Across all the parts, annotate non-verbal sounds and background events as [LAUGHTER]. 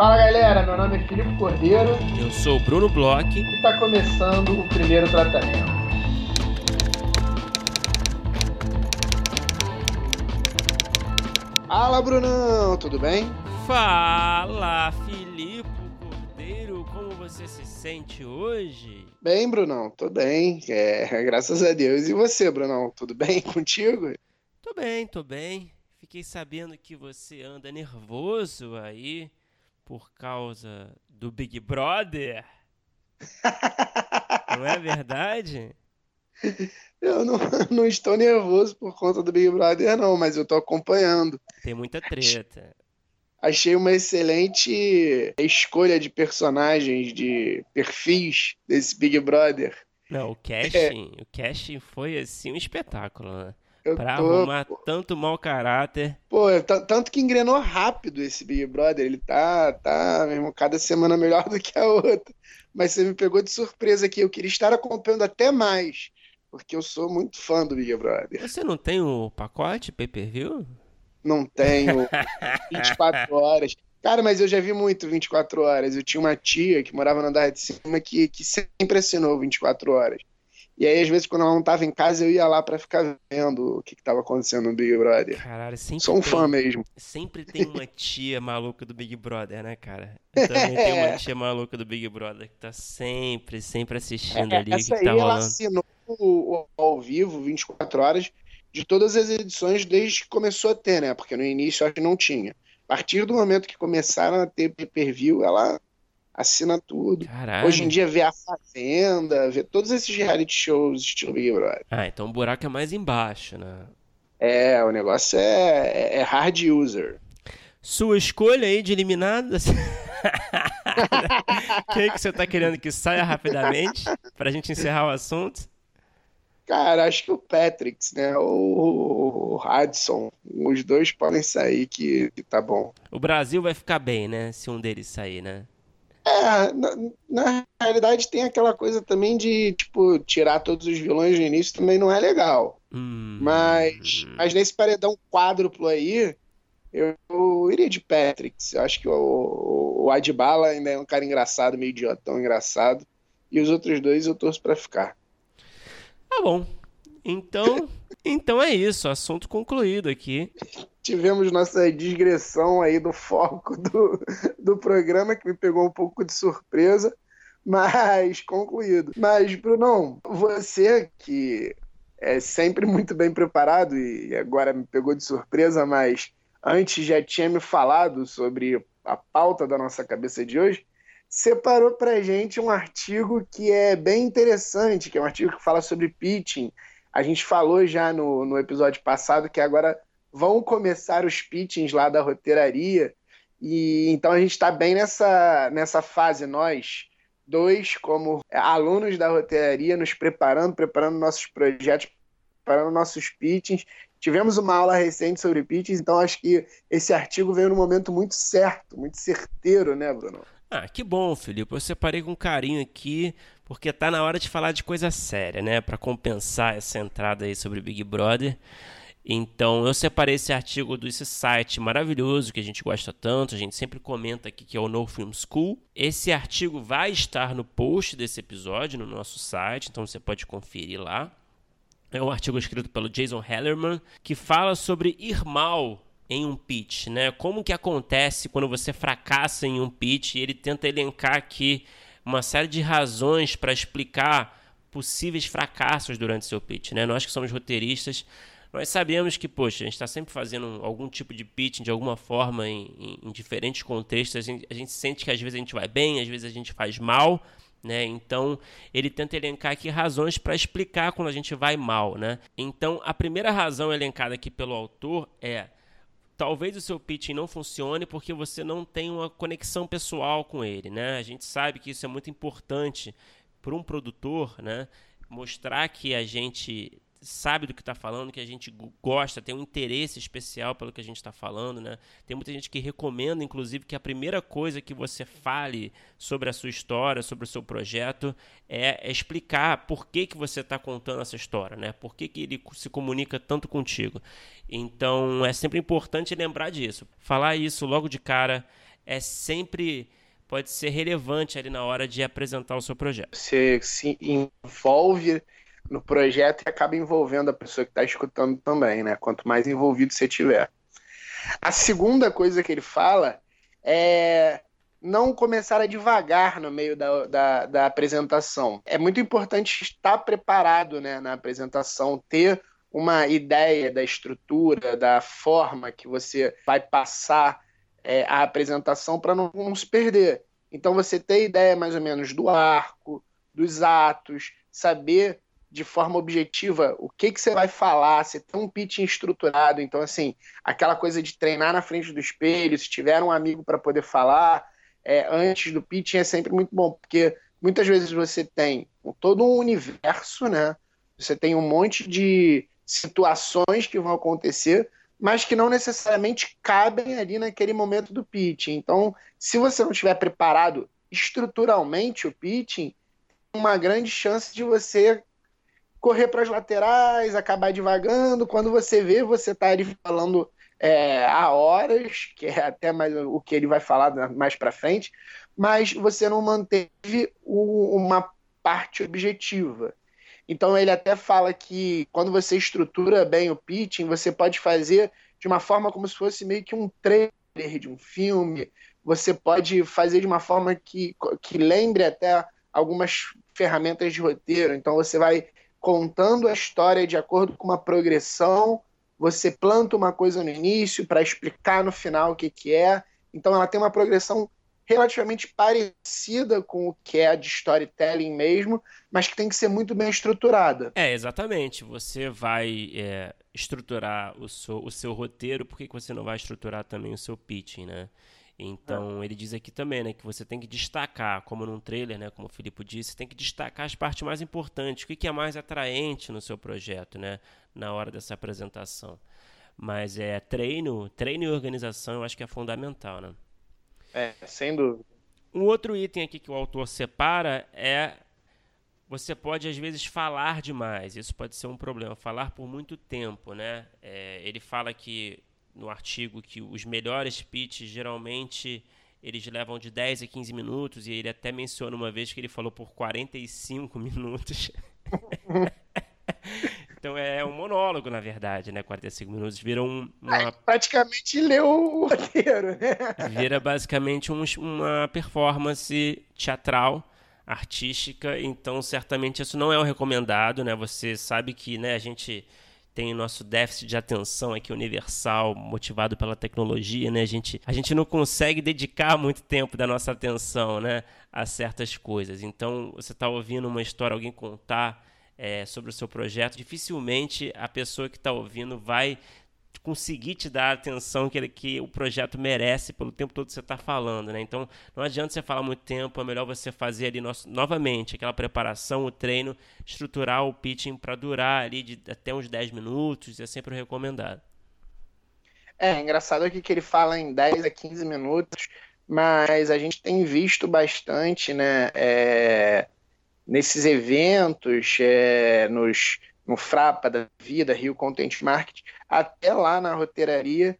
Fala galera, meu nome é Filipe Cordeiro. Eu sou o Bruno Bloch. E está começando o primeiro tratamento. Fala Brunão, tudo bem? Fala Filipe Cordeiro, como você se sente hoje? Bem, Brunão, tô bem, é, [LAUGHS] graças a Deus. E você, Brunão, tudo bem [LAUGHS] contigo? Tô bem, tô bem. Fiquei sabendo que você anda nervoso aí por causa do Big Brother. [LAUGHS] não é verdade? Eu não, [LAUGHS] não, estou nervoso por conta do Big Brother, não, mas eu tô acompanhando. Tem muita treta. Achei uma excelente escolha de personagens, de perfis desse Big Brother. Não, o casting, é. o casting foi assim um espetáculo, né? Eu pra tô, arrumar pô. tanto mau caráter. Pô, tanto que engrenou rápido esse Big Brother. Ele tá, tá, mesmo, cada semana melhor [LAUGHS] do que a outra. Mas você me pegou de surpresa aqui. Eu queria estar acompanhando até mais. Porque eu sou muito fã do Big Brother. Você não tem o pacote pay per view? Não tenho. [LAUGHS] 24 horas. Cara, mas eu já vi muito 24 horas. Eu tinha uma tia que morava no andar de cima que, que sempre assinou 24 horas. E aí, às vezes, quando ela não tava em casa, eu ia lá para ficar vendo o que, que tava acontecendo no Big Brother. Caralho, sempre Sou um tem, fã mesmo. Sempre tem uma [LAUGHS] tia maluca do Big Brother, né, cara? Eu também tenho uma tia maluca do Big Brother que tá sempre, sempre assistindo é, ali o que, tá rolando. Ela assinou o, o, ao vivo, 24 horas, de todas as edições desde que começou a ter, né? Porque no início acho que não tinha. A partir do momento que começaram a ter pay-per-view, ela assina tudo. Caralho. Hoje em dia vê a Fazenda, vê todos esses reality shows estilo Big Brother. Ah, então o buraco é mais embaixo, né? É, o negócio é, é, é hard user. Sua escolha aí de eliminadas. [LAUGHS] Quem que você tá querendo que saia rapidamente pra gente encerrar o assunto? Cara, acho que o Patrick, né? Ou o Hudson. Os dois podem sair que, que tá bom. O Brasil vai ficar bem, né? Se um deles sair, né? É, na, na, realidade tem aquela coisa também de, tipo, tirar todos os vilões no início também não é legal. Hum. Mas, mas nesse paredão quádruplo aí, eu, eu iria de Patrick. Eu acho que o, o Adbala ainda é um cara engraçado, meio idiotão engraçado. E os outros dois eu torço para ficar. Tá bom. Então, então é isso, assunto concluído aqui tivemos nossa digressão aí do foco do, do programa, que me pegou um pouco de surpresa, mas concluído. Mas, Brunão, você que é sempre muito bem preparado e agora me pegou de surpresa, mas antes já tinha me falado sobre a pauta da nossa cabeça de hoje, separou para gente um artigo que é bem interessante, que é um artigo que fala sobre pitching. A gente falou já no, no episódio passado que agora vão começar os pitchings lá da roteiraria. E então a gente está bem nessa, nessa fase, nós dois, como alunos da roteiraria, nos preparando, preparando nossos projetos, preparando nossos pitchings. Tivemos uma aula recente sobre pitchings, então acho que esse artigo veio no momento muito certo, muito certeiro, né, Bruno? Ah, que bom, Felipe. Eu separei com carinho aqui, porque tá na hora de falar de coisa séria, né? Para compensar essa entrada aí sobre Big Brother. Então eu separei esse artigo desse site maravilhoso que a gente gosta tanto, a gente sempre comenta aqui que é o No Film School. Esse artigo vai estar no post desse episódio no nosso site, então você pode conferir lá. É um artigo escrito pelo Jason Hellerman que fala sobre ir mal em um pitch, né? Como que acontece quando você fracassa em um pitch? E ele tenta elencar aqui uma série de razões para explicar possíveis fracassos durante seu pitch, né? Nós que somos roteiristas, nós sabemos que, poxa, a gente está sempre fazendo algum tipo de pitching de alguma forma em, em, em diferentes contextos. A gente, a gente, sente que às vezes a gente vai bem, às vezes a gente faz mal. Né? Então, ele tenta elencar aqui razões para explicar quando a gente vai mal. Né? Então, a primeira razão elencada aqui pelo autor é talvez o seu pitching não funcione porque você não tem uma conexão pessoal com ele, né? A gente sabe que isso é muito importante para um produtor, né? Mostrar que a gente sabe do que está falando, que a gente gosta, tem um interesse especial pelo que a gente está falando, né? Tem muita gente que recomenda, inclusive, que a primeira coisa que você fale sobre a sua história, sobre o seu projeto, é, é explicar por que, que você está contando essa história, né? Por que, que ele se comunica tanto contigo. Então, é sempre importante lembrar disso. Falar isso logo de cara é sempre pode ser relevante ali na hora de apresentar o seu projeto. Você se envolve no projeto e acaba envolvendo a pessoa que está escutando também, né? Quanto mais envolvido você tiver. A segunda coisa que ele fala é não começar a devagar no meio da, da, da apresentação. É muito importante estar preparado né, na apresentação, ter uma ideia da estrutura, da forma que você vai passar é, a apresentação para não, não se perder. Então, você ter ideia mais ou menos do arco, dos atos, saber de forma objetiva o que, que você vai falar, você tem um pitch estruturado. Então, assim, aquela coisa de treinar na frente do espelho, se tiver um amigo para poder falar é, antes do pitch é sempre muito bom, porque muitas vezes você tem todo um universo, né? Você tem um monte de situações que vão acontecer, mas que não necessariamente cabem ali naquele momento do pitching. Então, se você não estiver preparado estruturalmente o pitching, uma grande chance de você correr para as laterais, acabar devagando. Quando você vê, você está ali falando é, há horas, que é até mais o que ele vai falar mais para frente, mas você não manteve o, uma parte objetiva. Então ele até fala que quando você estrutura bem o pitching, você pode fazer de uma forma como se fosse meio que um trailer de um filme. Você pode fazer de uma forma que, que lembre até algumas ferramentas de roteiro. Então você vai contando a história de acordo com uma progressão. Você planta uma coisa no início para explicar no final o que, que é. Então ela tem uma progressão relativamente parecida com o que é de storytelling mesmo, mas que tem que ser muito bem estruturada. É, exatamente. Você vai é, estruturar o seu, o seu roteiro, por que você não vai estruturar também o seu pitching, né? Então, é. ele diz aqui também, né, que você tem que destacar, como num trailer, né, como o Filipe disse, tem que destacar as partes mais importantes, o que é mais atraente no seu projeto, né, na hora dessa apresentação. Mas é treino, treino e organização, eu acho que é fundamental, né? É, sem dúvida. Um outro item aqui que o autor separa é você pode às vezes falar demais. Isso pode ser um problema, falar por muito tempo, né? É, ele fala que no artigo que os melhores pitches geralmente eles levam de 10 a 15 minutos e ele até menciona uma vez que ele falou por 45 [LAUGHS] minutos. então é um monólogo, na verdade, né? 45 minutos vira um, uma... É, praticamente leu o roteiro, né? Vira basicamente um, uma performance teatral artística, então certamente isso não é o recomendado, né? Você sabe que, né, a gente tem nosso déficit de atenção aqui universal, motivado pela tecnologia, né? A gente, a gente não consegue dedicar muito tempo da nossa atenção, né, a certas coisas. Então, você está ouvindo uma história, alguém contar é, sobre o seu projeto, dificilmente a pessoa que está ouvindo vai conseguir te dar a atenção que, ele, que o projeto merece pelo tempo todo que você está falando, né? Então, não adianta você falar muito tempo, é melhor você fazer ali no, novamente aquela preparação, o treino, estruturar o pitching para durar ali de até uns 10 minutos, é sempre recomendado. É, engraçado aqui que ele fala em 10 a 15 minutos, mas a gente tem visto bastante, né, é, nesses eventos, é, nos no Frapa da vida, Rio Content Market, até lá na roteiraria,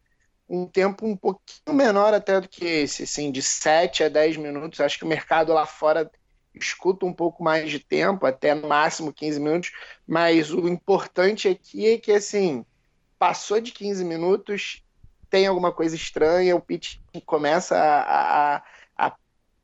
um tempo um pouquinho menor até do que esse, assim, de 7 a 10 minutos. Acho que o mercado lá fora escuta um pouco mais de tempo, até no máximo 15 minutos, mas o importante aqui é que, assim, passou de 15 minutos, tem alguma coisa estranha, o pitch começa a, a, a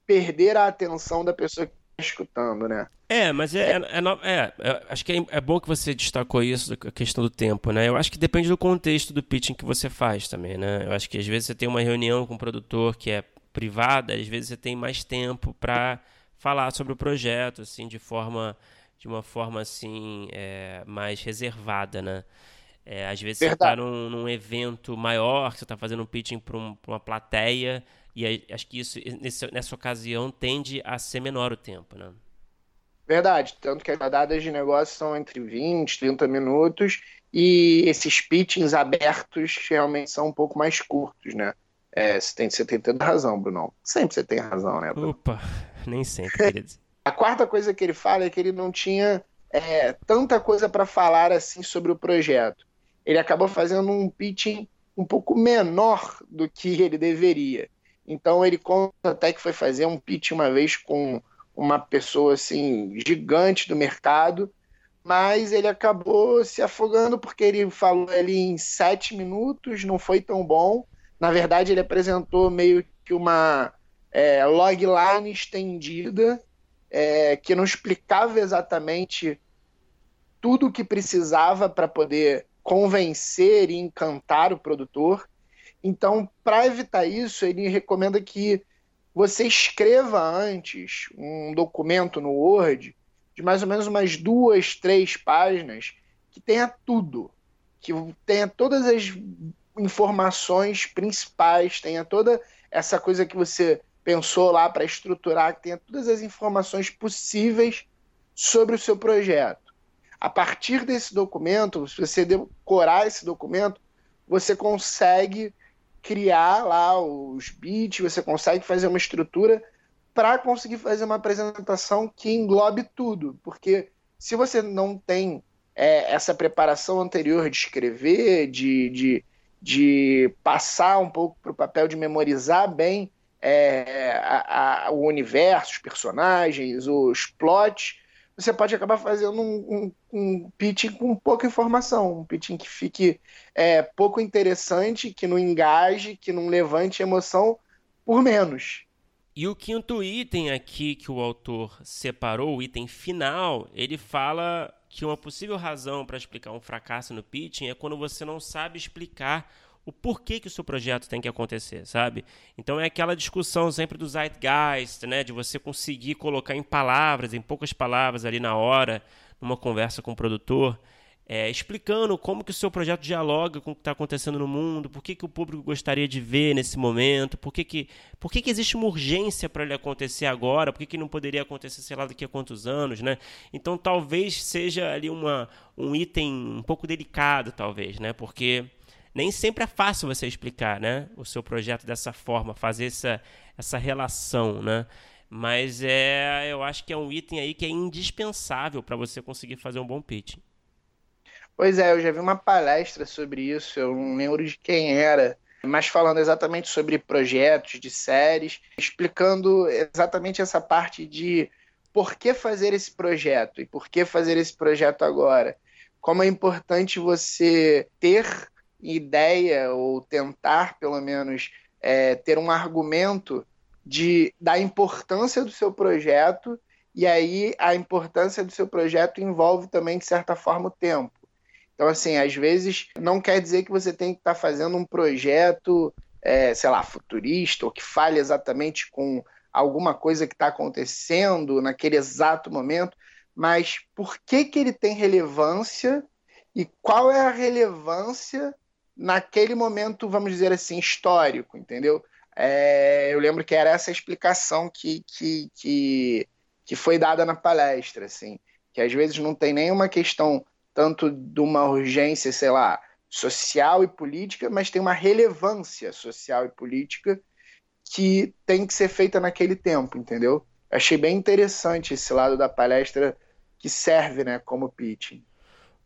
perder a atenção da pessoa que escutando, né? É, mas é, é, é, é, é acho que é, é, bom que você destacou isso, a questão do tempo, né? Eu acho que depende do contexto do pitching que você faz também, né? Eu acho que às vezes você tem uma reunião com um produtor que é privada, às vezes você tem mais tempo para falar sobre o projeto, assim, de forma, de uma forma assim, é, mais reservada, né? Às vezes Verdade. você está num, num, evento maior, você está fazendo um pitching para um, uma plateia, e acho que isso, nessa, ocasião, tende a ser menor o tempo, né? Verdade, tanto que as rodadas de negócio são entre 20, 30 minutos e esses pitchings abertos realmente são um pouco mais curtos, né? É, você, tem, você tem toda razão, Bruno. Sempre você tem razão, né? Bruno? Opa, [LAUGHS] nem sempre, querido. A quarta coisa que ele fala é que ele não tinha é, tanta coisa para falar assim sobre o projeto. Ele acabou fazendo um pitching um pouco menor do que ele deveria. Então ele conta até que foi fazer um pitch uma vez com uma pessoa assim gigante do mercado, mas ele acabou se afogando porque ele falou ali em sete minutos, não foi tão bom. Na verdade, ele apresentou meio que uma é, logline estendida é, que não explicava exatamente tudo o que precisava para poder convencer e encantar o produtor. Então, para evitar isso, ele recomenda que você escreva antes um documento no Word de mais ou menos umas duas, três páginas que tenha tudo, que tenha todas as informações principais, tenha toda essa coisa que você pensou lá para estruturar, que tenha todas as informações possíveis sobre o seu projeto. A partir desse documento, se você decorar esse documento, você consegue criar lá os bits, você consegue fazer uma estrutura para conseguir fazer uma apresentação que englobe tudo. Porque se você não tem é, essa preparação anterior de escrever, de, de, de passar um pouco para o papel de memorizar bem é, a, a, o universo, os personagens, os plots, você pode acabar fazendo um, um, um pitching com pouca informação, um pitching que fique é, pouco interessante, que não engaje, que não levante emoção por menos. E o quinto item aqui que o autor separou, o item final, ele fala que uma possível razão para explicar um fracasso no pitching é quando você não sabe explicar o porquê que o seu projeto tem que acontecer, sabe? Então é aquela discussão sempre do zeitgeist, né, de você conseguir colocar em palavras, em poucas palavras ali na hora, numa conversa com o produtor, é, explicando como que o seu projeto dialoga com o que está acontecendo no mundo, por que, que o público gostaria de ver nesse momento, por que, que, por que, que existe uma urgência para ele acontecer agora, por que, que não poderia acontecer, sei lá, daqui a quantos anos, né? Então talvez seja ali uma, um item um pouco delicado, talvez, né? Porque nem sempre é fácil você explicar, né, o seu projeto dessa forma, fazer essa, essa relação, né? Mas é, eu acho que é um item aí que é indispensável para você conseguir fazer um bom pitch. Pois é, eu já vi uma palestra sobre isso, eu não lembro de quem era, mas falando exatamente sobre projetos de séries, explicando exatamente essa parte de por que fazer esse projeto e por que fazer esse projeto agora. Como é importante você ter ideia ou tentar, pelo menos, é, ter um argumento de, da importância do seu projeto, e aí a importância do seu projeto envolve também, de certa forma, o tempo. Então, assim, às vezes não quer dizer que você tem que estar tá fazendo um projeto, é, sei lá, futurista, ou que fale exatamente com alguma coisa que está acontecendo naquele exato momento, mas por que, que ele tem relevância e qual é a relevância naquele momento, vamos dizer assim, histórico, entendeu? É, eu lembro que era essa explicação que, que, que, que foi dada na palestra, assim, que às vezes não tem nenhuma questão tanto de uma urgência, sei lá, social e política, mas tem uma relevância social e política que tem que ser feita naquele tempo, entendeu? Achei bem interessante esse lado da palestra que serve, né, como pitching.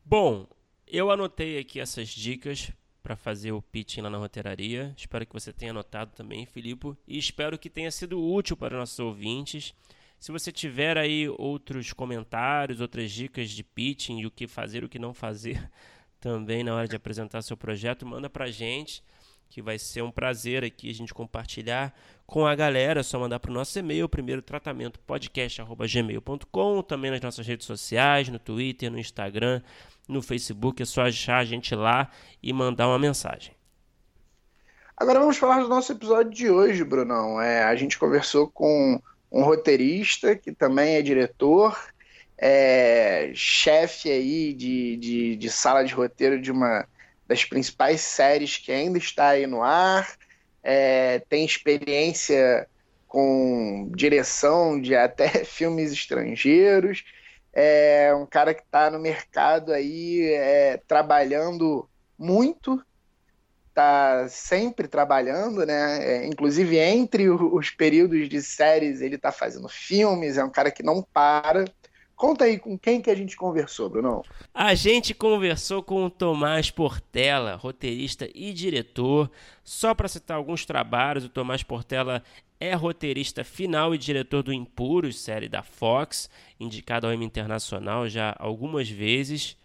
Bom, eu anotei aqui essas dicas para fazer o pitching lá na roteiraria. Espero que você tenha anotado também, Filipe, e espero que tenha sido útil para nossos ouvintes. Se você tiver aí outros comentários, outras dicas de pitching e o que fazer, o que não fazer [LAUGHS] também na hora de apresentar seu projeto, manda para a gente, que vai ser um prazer aqui a gente compartilhar com a galera. É só mandar para o nosso e-mail, primeiro tratamento podcast@gmail.com, também nas nossas redes sociais, no Twitter, no Instagram, no Facebook. É só achar a gente lá e mandar uma mensagem. Agora vamos falar do nosso episódio de hoje, Brunão. É, a gente conversou com um roteirista que também é diretor, é, chefe aí de, de, de, sala de roteiro de uma das principais séries que ainda está aí no ar, é, tem experiência com direção de até [LAUGHS] filmes estrangeiros é um cara que está no mercado aí é, trabalhando muito, está sempre trabalhando, né? É, inclusive entre os períodos de séries ele está fazendo filmes, é um cara que não para, Conta aí com quem que a gente conversou, Bruno. A gente conversou com o Tomás Portela, roteirista e diretor. Só para citar alguns trabalhos, o Tomás Portela é roteirista final e diretor do Impuros, série da Fox, indicado ao Emmy Internacional já algumas vezes.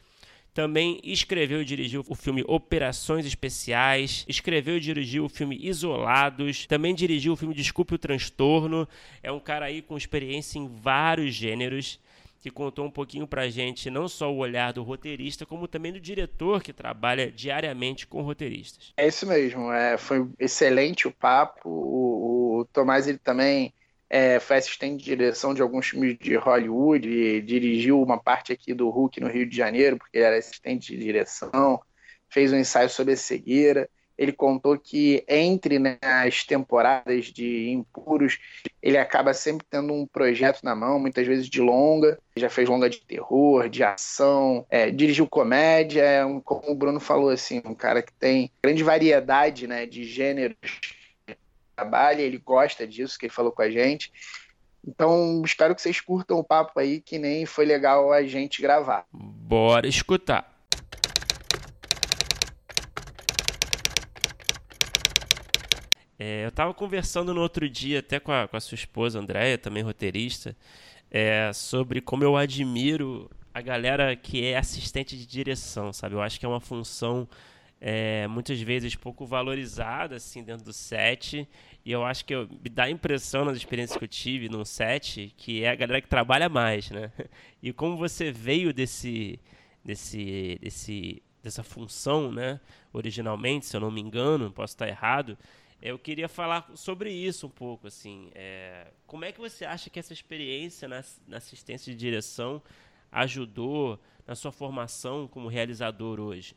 Também escreveu e dirigiu o filme Operações Especiais, escreveu e dirigiu o filme Isolados, também dirigiu o filme Desculpe o Transtorno. É um cara aí com experiência em vários gêneros que contou um pouquinho pra gente não só o olhar do roteirista, como também do diretor que trabalha diariamente com roteiristas. É isso mesmo, é, foi excelente o papo. O, o Tomás ele também é, foi assistente de direção de alguns filmes de Hollywood, e dirigiu uma parte aqui do Hulk no Rio de Janeiro, porque ele era assistente de direção, fez um ensaio sobre a cegueira. Ele contou que entre né, as temporadas de Impuros, ele acaba sempre tendo um projeto na mão, muitas vezes de longa. Já fez longa de terror, de ação, é, dirigiu comédia. É um, como o Bruno falou, assim, um cara que tem grande variedade né, de gêneros trabalha, ele gosta disso, que ele falou com a gente. Então, espero que vocês curtam o papo aí, que nem foi legal a gente gravar. Bora escutar. É, eu estava conversando no outro dia até com a, com a sua esposa, Andréia, também roteirista, é, sobre como eu admiro a galera que é assistente de direção, sabe? Eu acho que é uma função é, muitas vezes pouco valorizada assim dentro do set e eu acho que eu, me dá a impressão nas experiências que eu tive num set que é a galera que trabalha mais, né? [LAUGHS] E como você veio desse desse desse dessa função, né? Originalmente, se eu não me engano, posso estar errado. Eu queria falar sobre isso um pouco, assim. É, como é que você acha que essa experiência na, na assistência de direção ajudou na sua formação como realizador hoje?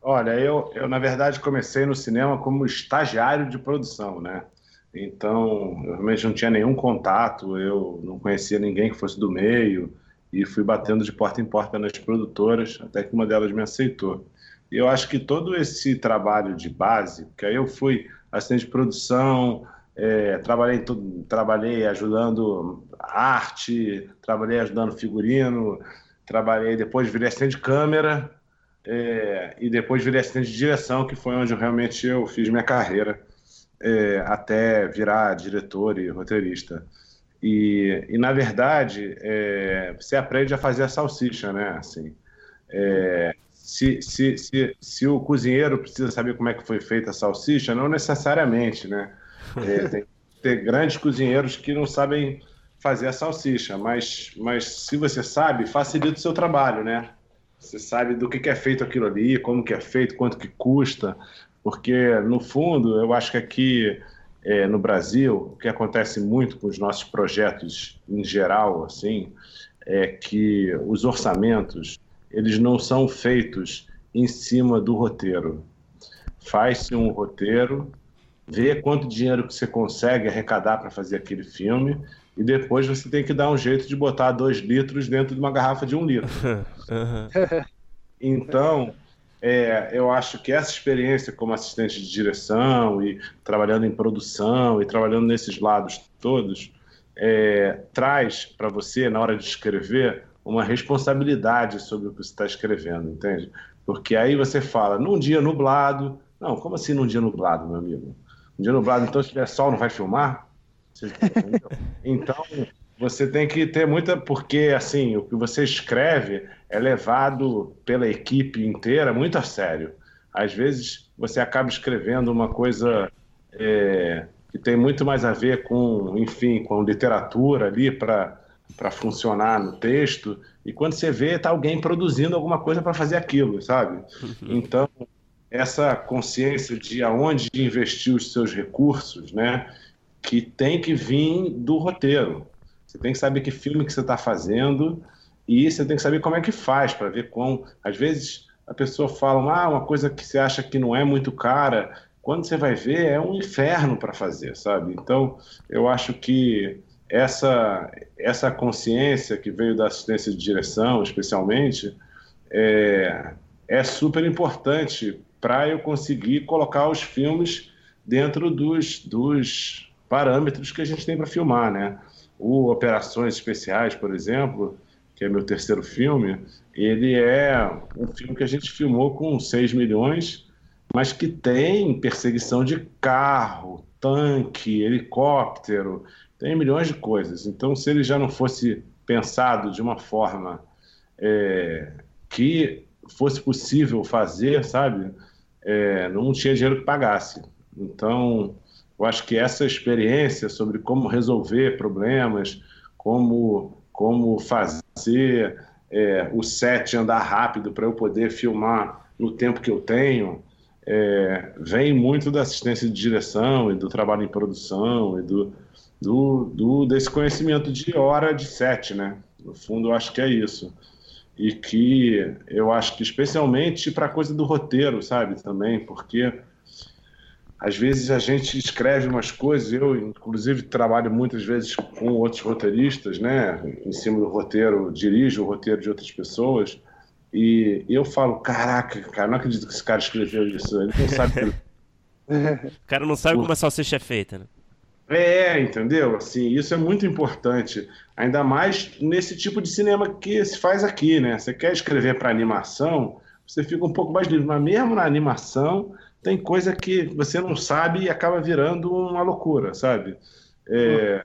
Olha, eu, eu na verdade comecei no cinema como estagiário de produção, né? Então, eu realmente não tinha nenhum contato, eu não conhecia ninguém que fosse do meio e fui batendo de porta em porta nas produtoras, até que uma delas me aceitou. Eu acho que todo esse trabalho de base, que aí eu fui assistente de produção, é, trabalhei, trabalhei ajudando arte, trabalhei ajudando figurino, trabalhei depois virei assistente de câmera, é, e depois virei assistente de direção, que foi onde realmente eu fiz minha carreira é, até virar diretor e roteirista. E, e na verdade, é, você aprende a fazer a salsicha, né? Assim, é, se, se, se, se o cozinheiro precisa saber como é que foi feita a salsicha, não necessariamente, né? [LAUGHS] É, tem, tem grandes cozinheiros que não sabem fazer a salsicha, mas, mas se você sabe, facilita o seu trabalho, né? Você sabe do que, que é feito aquilo ali, como que é feito, quanto que custa, porque no fundo eu acho que aqui é, no Brasil o que acontece muito com os nossos projetos em geral, assim, é que os orçamentos eles não são feitos em cima do roteiro. Faz-se um roteiro, vê quanto dinheiro que você consegue arrecadar para fazer aquele filme e depois você tem que dar um jeito de botar dois litros dentro de uma garrafa de um litro. [LAUGHS] Então, é, eu acho que essa experiência como assistente de direção e trabalhando em produção e trabalhando nesses lados todos é, traz para você, na hora de escrever, uma responsabilidade sobre o que você está escrevendo, entende? Porque aí você fala, num dia nublado. Não, como assim num dia nublado, meu amigo? Um dia nublado, então se tiver sol, não vai filmar? Então, você tem que ter muita. Porque, assim, o que você escreve é levado pela equipe inteira muito a sério. Às vezes, você acaba escrevendo uma coisa é, que tem muito mais a ver com, enfim, com literatura ali para para funcionar no texto, e quando você vê, está alguém produzindo alguma coisa para fazer aquilo, sabe? Uhum. Então, essa consciência de aonde investir os seus recursos, né, que tem que vir do roteiro. Você tem que saber que filme que você está fazendo e você tem que saber como é que faz para ver como. Às vezes a pessoa fala, ah, uma coisa que você acha que não é muito cara, quando você vai ver é um inferno para fazer, sabe? Então eu acho que essa, essa consciência que veio da assistência de direção, especialmente, é, é super importante para eu conseguir colocar os filmes dentro dos, dos parâmetros que a gente tem para filmar, né? o Operações Especiais, por exemplo, que é meu terceiro filme, ele é um filme que a gente filmou com 6 milhões, mas que tem perseguição de carro, tanque, helicóptero, tem milhões de coisas. Então, se ele já não fosse pensado de uma forma é, que fosse possível fazer, sabe, é, não tinha dinheiro que pagasse. Então, eu acho que essa experiência sobre como resolver problemas, como, como fazer é, o set andar rápido para eu poder filmar no tempo que eu tenho, é, vem muito da assistência de direção e do trabalho em produção e do, do, do, desse conhecimento de hora de set, né? No fundo, eu acho que é isso. E que eu acho que especialmente para a coisa do roteiro, sabe? Também, porque às vezes a gente escreve umas coisas, eu inclusive trabalho muitas vezes com outros roteiristas, né? Em cima do roteiro, dirijo o roteiro de outras pessoas. E eu falo, caraca, cara, não acredito que esse cara escreveu isso. Ele não sabe. [LAUGHS] [LAUGHS] o cara não sabe como a salsicha é feita, né? É, entendeu? Assim, isso é muito importante. Ainda mais nesse tipo de cinema que se faz aqui, né? Você quer escrever para animação, você fica um pouco mais livre. Mas mesmo na animação, tem coisa que você não sabe e acaba virando uma loucura, sabe? É,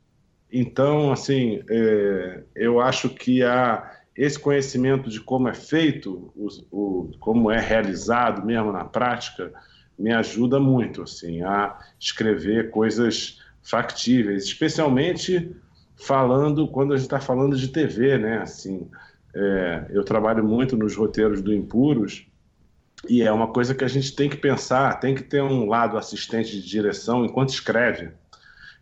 então, assim, é, eu acho que há esse conhecimento de como é feito, o, o, como é realizado mesmo na prática, me ajuda muito, assim, a escrever coisas factíveis, especialmente falando quando a gente está falando de TV, né? Assim, é, eu trabalho muito nos roteiros do Impuros e é uma coisa que a gente tem que pensar, tem que ter um lado assistente de direção enquanto escreve.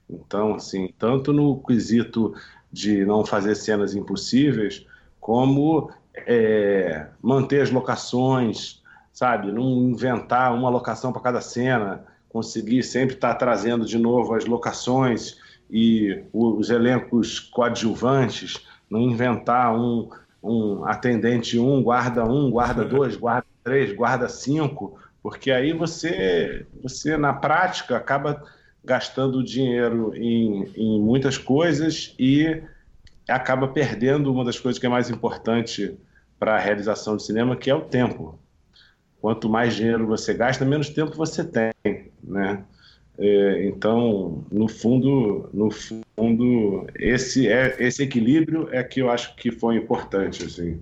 Então, assim, tanto no quesito de não fazer cenas impossíveis, como é, manter as locações, sabe? Não inventar uma locação para cada cena conseguir sempre estar tá trazendo de novo as locações e os elencos coadjuvantes, não inventar um, um atendente um, guarda um, guarda [LAUGHS] dois, guarda três, guarda cinco, porque aí você, você na prática acaba gastando dinheiro em, em muitas coisas e acaba perdendo uma das coisas que é mais importante para a realização de cinema, que é o tempo. Quanto mais dinheiro você gasta, menos tempo você tem né? É, então, no fundo, no fundo, esse é esse equilíbrio é que eu acho que foi importante, assim.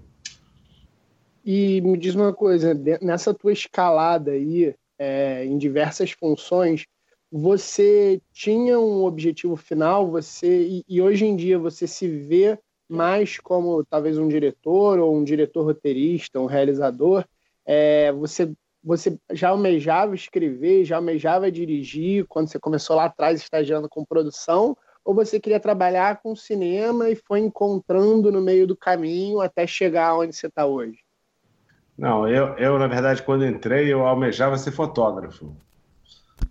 E me diz uma coisa, nessa tua escalada aí, é, em diversas funções, você tinha um objetivo final, você e, e, hoje em dia você se vê mais como talvez um diretor ou um diretor roteirista, um realizador. É, você você já almejava escrever, já almejava dirigir quando você começou lá atrás estagiando com produção? Ou você queria trabalhar com cinema e foi encontrando no meio do caminho até chegar onde você está hoje? Não, eu, eu, na verdade, quando entrei, eu almejava ser fotógrafo.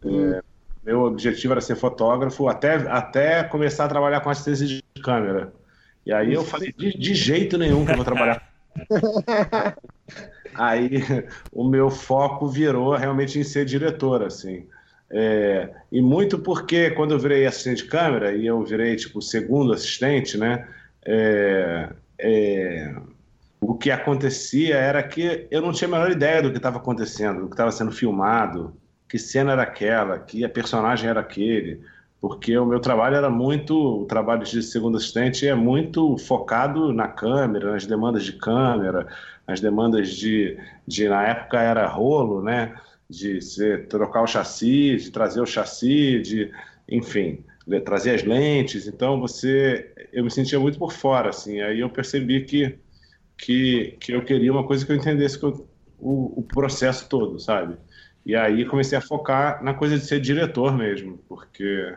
Hum. É, meu objetivo era ser fotógrafo até, até começar a trabalhar com assistência de câmera. E aí eu falei, de, de jeito nenhum que eu vou trabalhar. [LAUGHS] [LAUGHS] Aí o meu foco virou realmente em ser diretor, assim. É, e muito porque quando eu virei assistente de câmera e eu virei tipo segundo assistente, né? É, é, o que acontecia era que eu não tinha a menor ideia do que estava acontecendo, do que estava sendo filmado, que cena era aquela, que a personagem era aquele, porque o meu trabalho era muito, o trabalho de segundo assistente é muito focado na câmera, nas demandas de câmera, as demandas de, de na época era rolo, né? De trocar o chassi, de trazer o chassi, de, enfim, trazer as lentes. Então você, eu me sentia muito por fora, assim. Aí eu percebi que que, que eu queria uma coisa que eu entendesse que eu, o, o processo todo, sabe? E aí comecei a focar na coisa de ser diretor mesmo, porque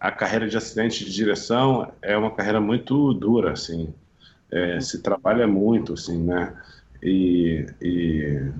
a carreira de assistente de direção é uma carreira muito dura, assim. É, se trabalha muito, assim, né? E, e,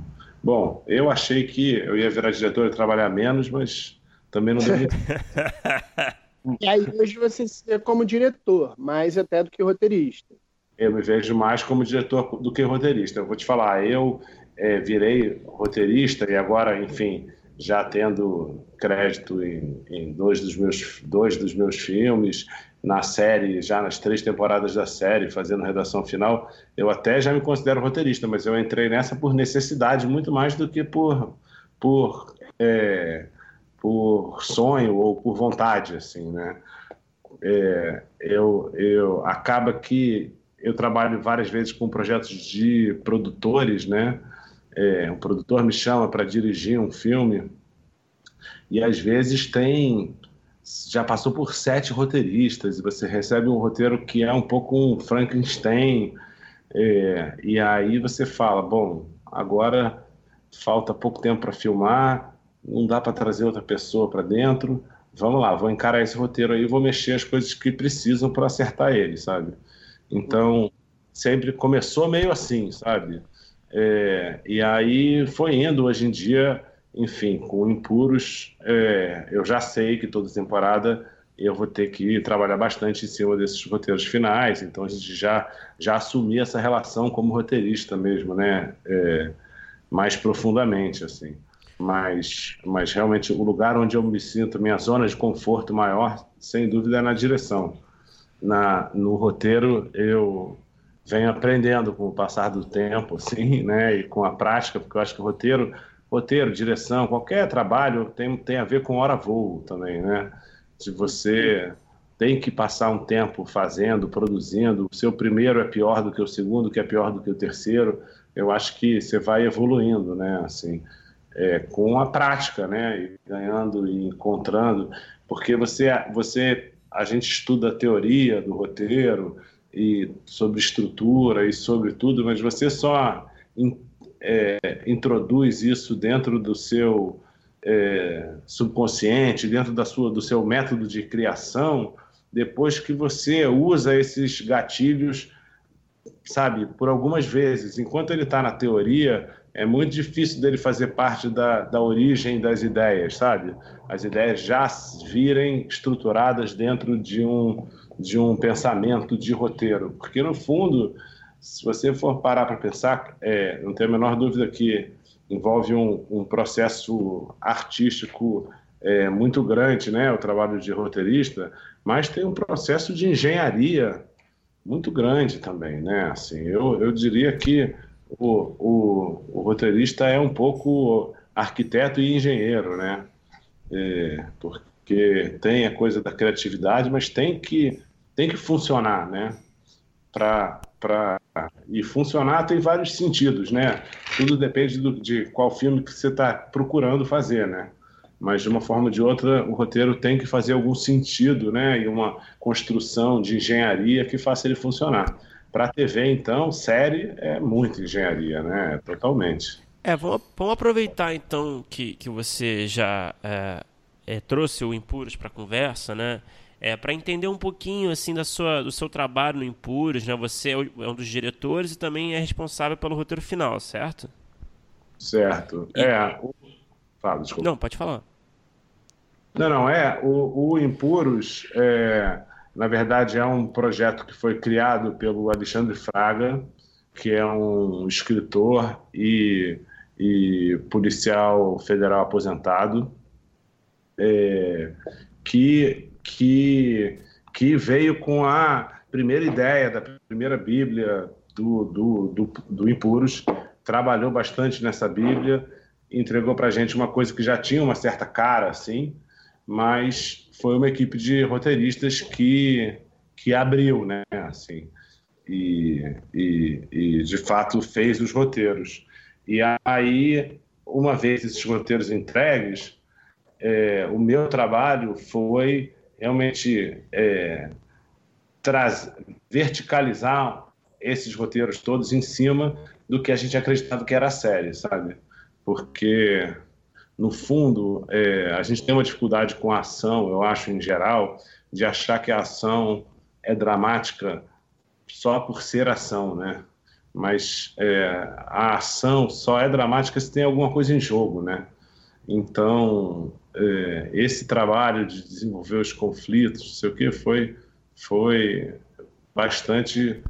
bom, eu achei que eu ia virar diretor e trabalhar menos, mas também não deu muito. [LAUGHS] e aí hoje você se vê como diretor, mais até do que roteirista. Eu me vejo mais como diretor do que roteirista. Eu vou te falar, eu é, virei roteirista e agora, enfim, já tendo crédito em, em, dois, dos meus, dois dos meus filmes, na série, já nas três temporadas da série, fazendo redação final, eu até já me considero roteirista, mas eu entrei nessa por necessidade muito mais do que por, por, é, por sonho ou por vontade, assim, né? É, eu, eu acaba que eu trabalho várias vezes com projetos de produtores, né? É, um produtor me chama para dirigir um filme e às vezes tem já passou por sete roteiristas e você recebe um roteiro que é um pouco um Frankenstein é, e aí você fala bom agora falta pouco tempo para filmar não dá para trazer outra pessoa para dentro vamos lá vou encarar esse roteiro aí vou mexer as coisas que precisam para acertar ele sabe? Então sempre começou meio assim sabe é, e aí foi indo hoje em dia enfim, com impuros, é, eu já sei que toda temporada eu vou ter que trabalhar bastante em cima desses roteiros finais, então a gente já, já assumir essa relação como roteirista mesmo, né, é, mais profundamente, assim. Mas, mas realmente o lugar onde eu me sinto, minha zona de conforto maior, sem dúvida, é na direção. Na, no roteiro, eu venho aprendendo com o passar do tempo, assim, né, e com a prática, porque eu acho que roteiro roteiro, direção, qualquer trabalho tem, tem a ver com hora voo também, né? Se você tem que passar um tempo fazendo, produzindo, o seu primeiro é pior do que o segundo, que é pior do que o terceiro, eu acho que você vai evoluindo, né? Assim, é, com a prática, né? E ganhando e encontrando, porque você, você, a gente estuda a teoria do roteiro e sobre estrutura e sobre tudo, mas você só é, introduz isso dentro do seu é, subconsciente, dentro da sua, do seu método de criação, depois que você usa esses gatilhos, sabe, por algumas vezes. Enquanto ele está na teoria, é muito difícil dele fazer parte da, da origem das ideias, sabe? As ideias já virem estruturadas dentro de um, de um pensamento de roteiro. Porque, no fundo, se você for parar para pensar, é, não tenho a menor dúvida que envolve um, um processo artístico é, muito grande, né, o trabalho de roteirista, mas tem um processo de engenharia muito grande também, né? Assim, eu, eu diria que o, o, o roteirista é um pouco arquiteto e engenheiro, né? É, porque tem a coisa da criatividade, mas tem que tem que funcionar, né? Para para e funcionar tem vários sentidos, né? Tudo depende do, de qual filme que você está procurando fazer, né? Mas de uma forma ou de outra, o roteiro tem que fazer algum sentido, né? E uma construção de engenharia que faça ele funcionar. Para a TV, então, série é muita engenharia, né? Totalmente. É, vamos, vamos aproveitar então que, que você já é, é, trouxe o Impuros para a conversa, né? É, para entender um pouquinho assim da sua, do seu trabalho no Impuros, né? Você é, é um dos diretores e também é responsável pelo roteiro final, certo? Certo. E... É. Fala, desculpa. Não, pode falar. Não, não, é. O, o Impuros, é, na verdade, é um projeto que foi criado pelo Alexandre Fraga, que é um escritor e, e policial federal aposentado, é, que que, que veio com a primeira ideia da primeira Bíblia do, do, do, do Impuros, trabalhou bastante nessa Bíblia, entregou para a gente uma coisa que já tinha uma certa cara, assim, mas foi uma equipe de roteiristas que, que abriu, né, assim, e, e, e de fato fez os roteiros. E aí, uma vez esses roteiros entregues, é, o meu trabalho foi realmente é, traz, verticalizar esses roteiros todos em cima do que a gente acreditava que era a série, sabe? Porque, no fundo, é, a gente tem uma dificuldade com a ação, eu acho, em geral, de achar que a ação é dramática só por ser ação, né? Mas é, a ação só é dramática se tem alguma coisa em jogo, né? Então, é, esse trabalho de desenvolver os conflitos, não sei o que, foi, foi bastante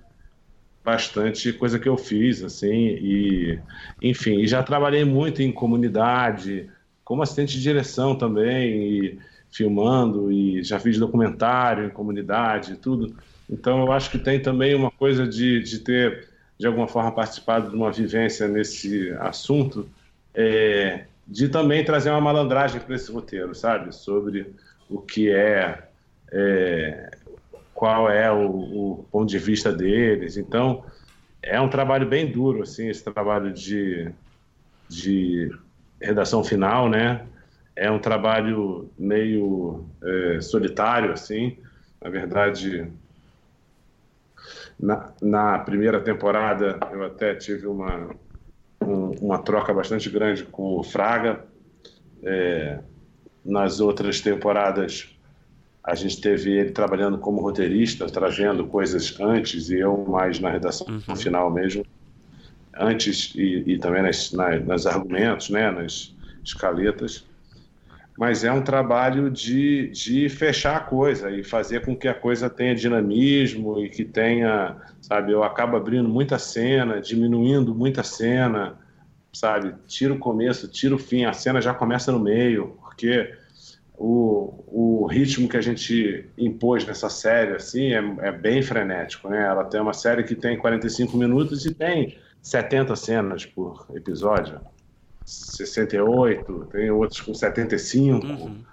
bastante coisa que eu fiz assim e enfim e já trabalhei muito em comunidade como assistente de direção também, e filmando, e já fiz documentário em comunidade e tudo. Então eu acho que tem também uma coisa de, de ter, de alguma forma, participado de uma vivência nesse assunto, é, de também trazer uma malandragem para esse roteiro, sabe? Sobre o que é, é qual é o, o, ponto de vista deles. Então, é um trabalho bem duro, assim, esse trabalho de, de redação final, né? É um trabalho meio é, solitário, assim. Na verdade, na, na, primeira temporada eu até tive uma, um, uma troca bastante grande com o Fraga. É, nas outras temporadas a gente teve ele trabalhando como roteirista, trazendo coisas antes e eu mais na redação uhum. final mesmo, antes e, e também nas, nas, nas, argumentos, né, nas escaletas. Mas é um trabalho de, de fechar a coisa e fazer com que a coisa tenha dinamismo e que tenha, sabe, eu acabo abrindo muita cena, diminuindo muita cena, sabe, tira o começo, tira o fim, a cena já começa no meio, porque o, o ritmo que a gente impôs nessa série assim é, é, bem frenético, né? Ela tem uma série que tem 45 minutos e tem 70 cenas por episódio, 68, tem outros com 75. Uhum.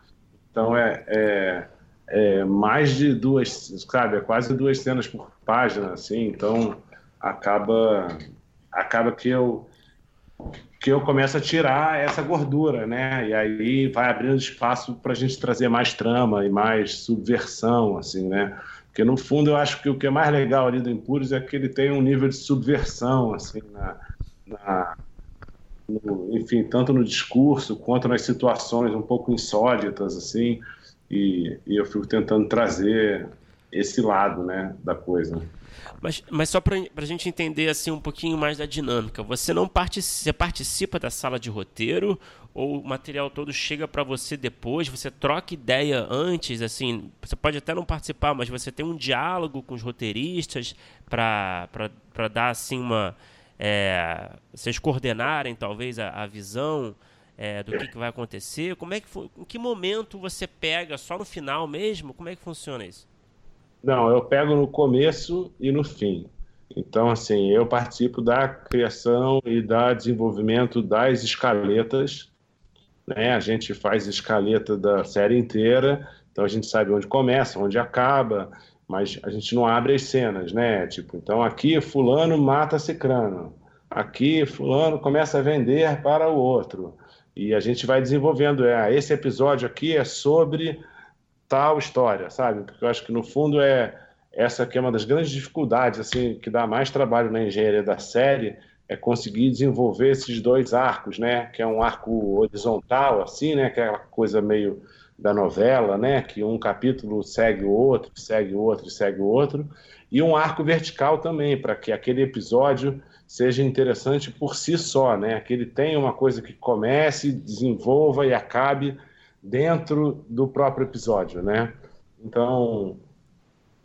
Então é, é, é, mais de duas, sabe? É quase duas cenas por página, assim. Então acaba acaba que eu que eu começo a tirar essa gordura, né? E aí vai abrindo espaço para a gente trazer mais trama e mais subversão, assim, né? Porque no fundo eu acho que o que é mais legal ali do Impuros é que ele tem um nível de subversão, assim, na, na no, enfim, tanto no discurso quanto nas situações um pouco insólitas, assim. E, e eu fico tentando trazer esse lado, né, da coisa. Mas, mas só para a gente entender assim um pouquinho mais da dinâmica, você não participa, você participa da sala de roteiro ou o material todo chega para você depois? Você troca ideia antes, assim, você pode até não participar, mas você tem um diálogo com os roteiristas para dar assim uma é, vocês coordenarem talvez a, a visão é, do que, que, vai acontecer? Como é que em que momento você pega só no final mesmo? Como é que funciona isso? Não, eu pego no começo e no fim. Então, assim, eu participo da criação e da desenvolvimento das escaletas. Né? A gente faz escaleta da série inteira, então a gente sabe onde começa, onde acaba, mas a gente não abre as cenas, né? Tipo, então aqui fulano mata cicrano, aqui fulano começa a vender para o outro. E a gente vai desenvolvendo, é, esse episódio aqui é sobre tal história, sabe? Porque eu acho que no fundo é essa que é uma das grandes dificuldades, assim, que dá mais trabalho na engenharia da série, é conseguir desenvolver esses dois arcos, né? Que é um arco horizontal, assim, né? Que é aquela coisa meio da novela, né? Que um capítulo segue o outro, segue o outro, segue o outro, e um arco vertical também, para que aquele episódio seja interessante por si só, né? Que ele tenha uma coisa que comece, desenvolva e acabe dentro do próprio episódio, né? Então,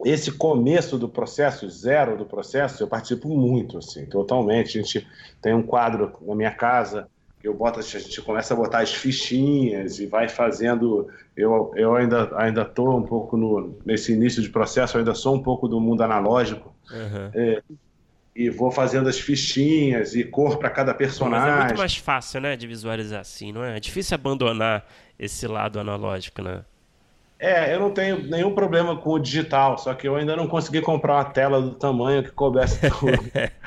esse começo do processo, zero do processo, eu participo muito, assim, totalmente. A gente tem um quadro na minha casa eu boto, a gente começa a botar as fichinhas e vai fazendo. Eu, eu ainda ainda estou um pouco no, nesse início de processo, ainda sou um pouco do mundo analógico. Uhum. É, e vou fazendo as fichinhas e cor para cada personagem. Mas é muito mais fácil, né, de visualizar assim, não é? É difícil abandonar esse lado analógico, né? É, eu não tenho nenhum problema com o digital, só que eu ainda não consegui comprar uma tela do tamanho que coubesse tudo.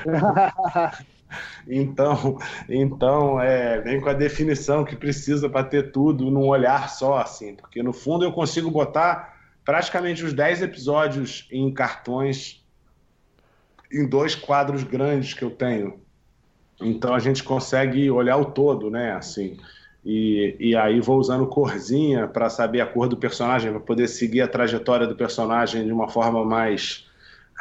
[LAUGHS] [LAUGHS] então, então é, vem com a definição que precisa para ter tudo num olhar só, assim, porque no fundo eu consigo botar praticamente os 10 episódios em cartões em dois quadros grandes que eu tenho. Então a gente consegue olhar o todo, né? Assim, e, e aí vou usando corzinha para saber a cor do personagem, para poder seguir a trajetória do personagem de uma forma mais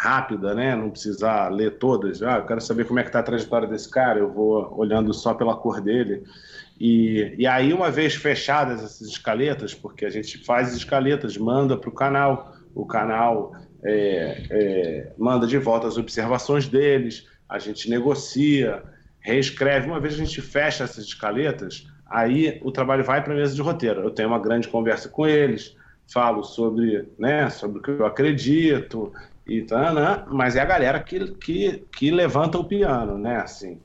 rápida, né? Não precisar ler todas. Ah, eu quero saber como é que está a trajetória desse cara, eu vou olhando só pela cor dele. E, e aí, uma vez fechadas essas escaletas, porque a gente faz escaletas, manda para o canal, o canal é, é, manda de volta as observações deles, a gente negocia, reescreve. Uma vez a gente fecha essas escaletas, aí o trabalho vai para a mesa de roteiro. Eu tenho uma grande conversa com eles, falo sobre, né, sobre o que eu acredito, e tá, né? mas é a galera que, que, que levanta o piano, né? Assim,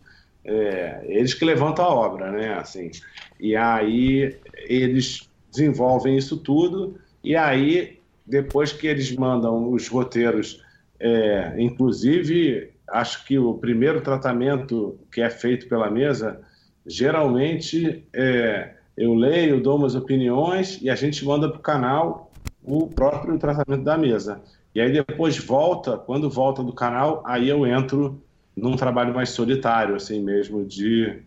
é, eles que levantam a obra, né? Assim, e aí eles desenvolvem isso tudo, e aí depois que eles mandam os roteiros, é, inclusive acho que o primeiro tratamento que é feito pela mesa, geralmente é, eu leio, dou umas opiniões e a gente manda para o canal o próprio tratamento da mesa. E aí depois volta, quando volta do canal, aí eu entro num trabalho mais solitário, assim mesmo, de,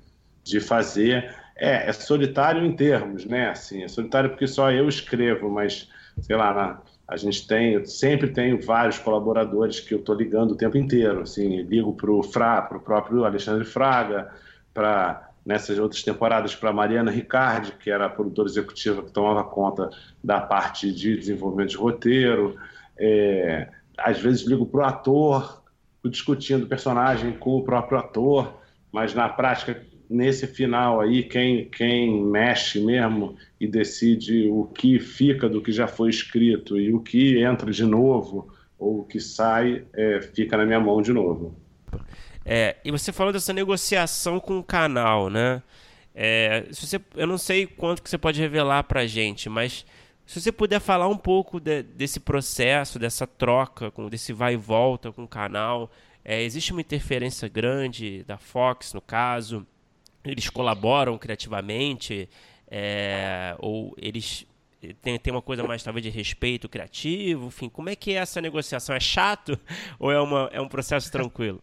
de fazer. É, é solitário em termos, né? Assim, é solitário porque só eu escrevo, mas, sei lá, na, a gente tem, sempre tenho vários colaboradores que eu estou ligando o tempo inteiro. Assim, ligo para o Fra, para o próprio Alexandre Fraga, para nessas outras temporadas para Mariana Ricardi, que era a produtora executiva que tomava conta da parte de desenvolvimento de roteiro. É, às vezes ligo para o ator, discutindo o personagem com o próprio ator, mas na prática nesse final aí, quem, quem mexe mesmo e decide o que fica do que já foi escrito e o que entra de novo ou o que sai, é, fica na minha mão de novo. É, e você falou dessa negociação com o canal, né? É, se você, eu não sei quanto que você pode revelar pra gente, mas se você puder falar um pouco de, desse processo, dessa troca, com, desse vai e volta com o canal, é, existe uma interferência grande da Fox, no caso? eles colaboram criativamente, é, ou eles tem, tem uma coisa mais talvez de respeito criativo, enfim, como é que é essa negociação? É chato [LAUGHS] ou é, uma, é um processo tranquilo?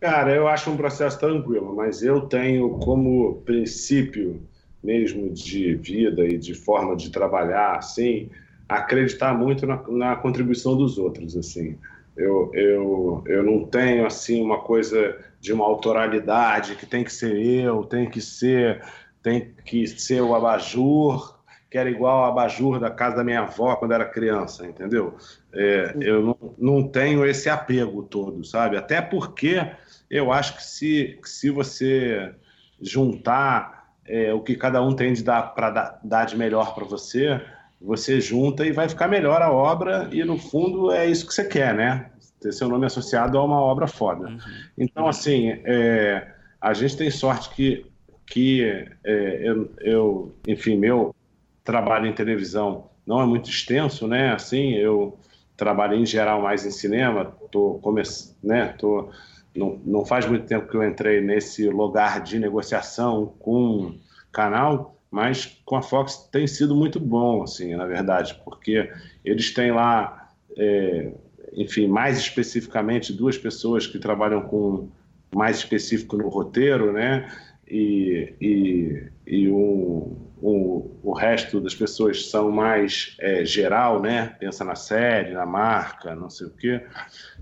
Cara, eu acho um processo tranquilo, mas eu tenho como princípio mesmo de vida e de forma de trabalhar, assim, acreditar muito na, na contribuição dos outros, assim. Eu, eu, eu não tenho assim uma coisa de uma autoralidade que tem que ser eu, tem que ser tem que ser o abajur, que era igual ao abajur da casa da minha avó quando era criança, entendeu? É, eu não, não tenho esse apego todo, sabe? Até porque eu acho que se, que se você juntar é, o que cada um tem de dar para dar, dar de melhor para você, você junta e vai ficar melhor a obra, e no fundo é isso que você quer, né? Ter seu nome associado a uma obra foda. Uhum. Então, assim, é, a gente tem sorte que, que é, eu, eu, enfim, meu trabalho em televisão não é muito extenso, né? Assim, eu trabalho em geral mais em cinema, tô começando, né? Tô, não, não faz muito tempo que eu entrei nesse lugar de negociação com canal, mas com a Fox tem sido muito bom, assim, na verdade, porque eles têm lá, é, enfim, mais especificamente duas pessoas que trabalham com mais específico no roteiro, né? E, e, e um, um, o resto das pessoas são mais é, geral, né? Pensa na série, na marca, não sei o quê.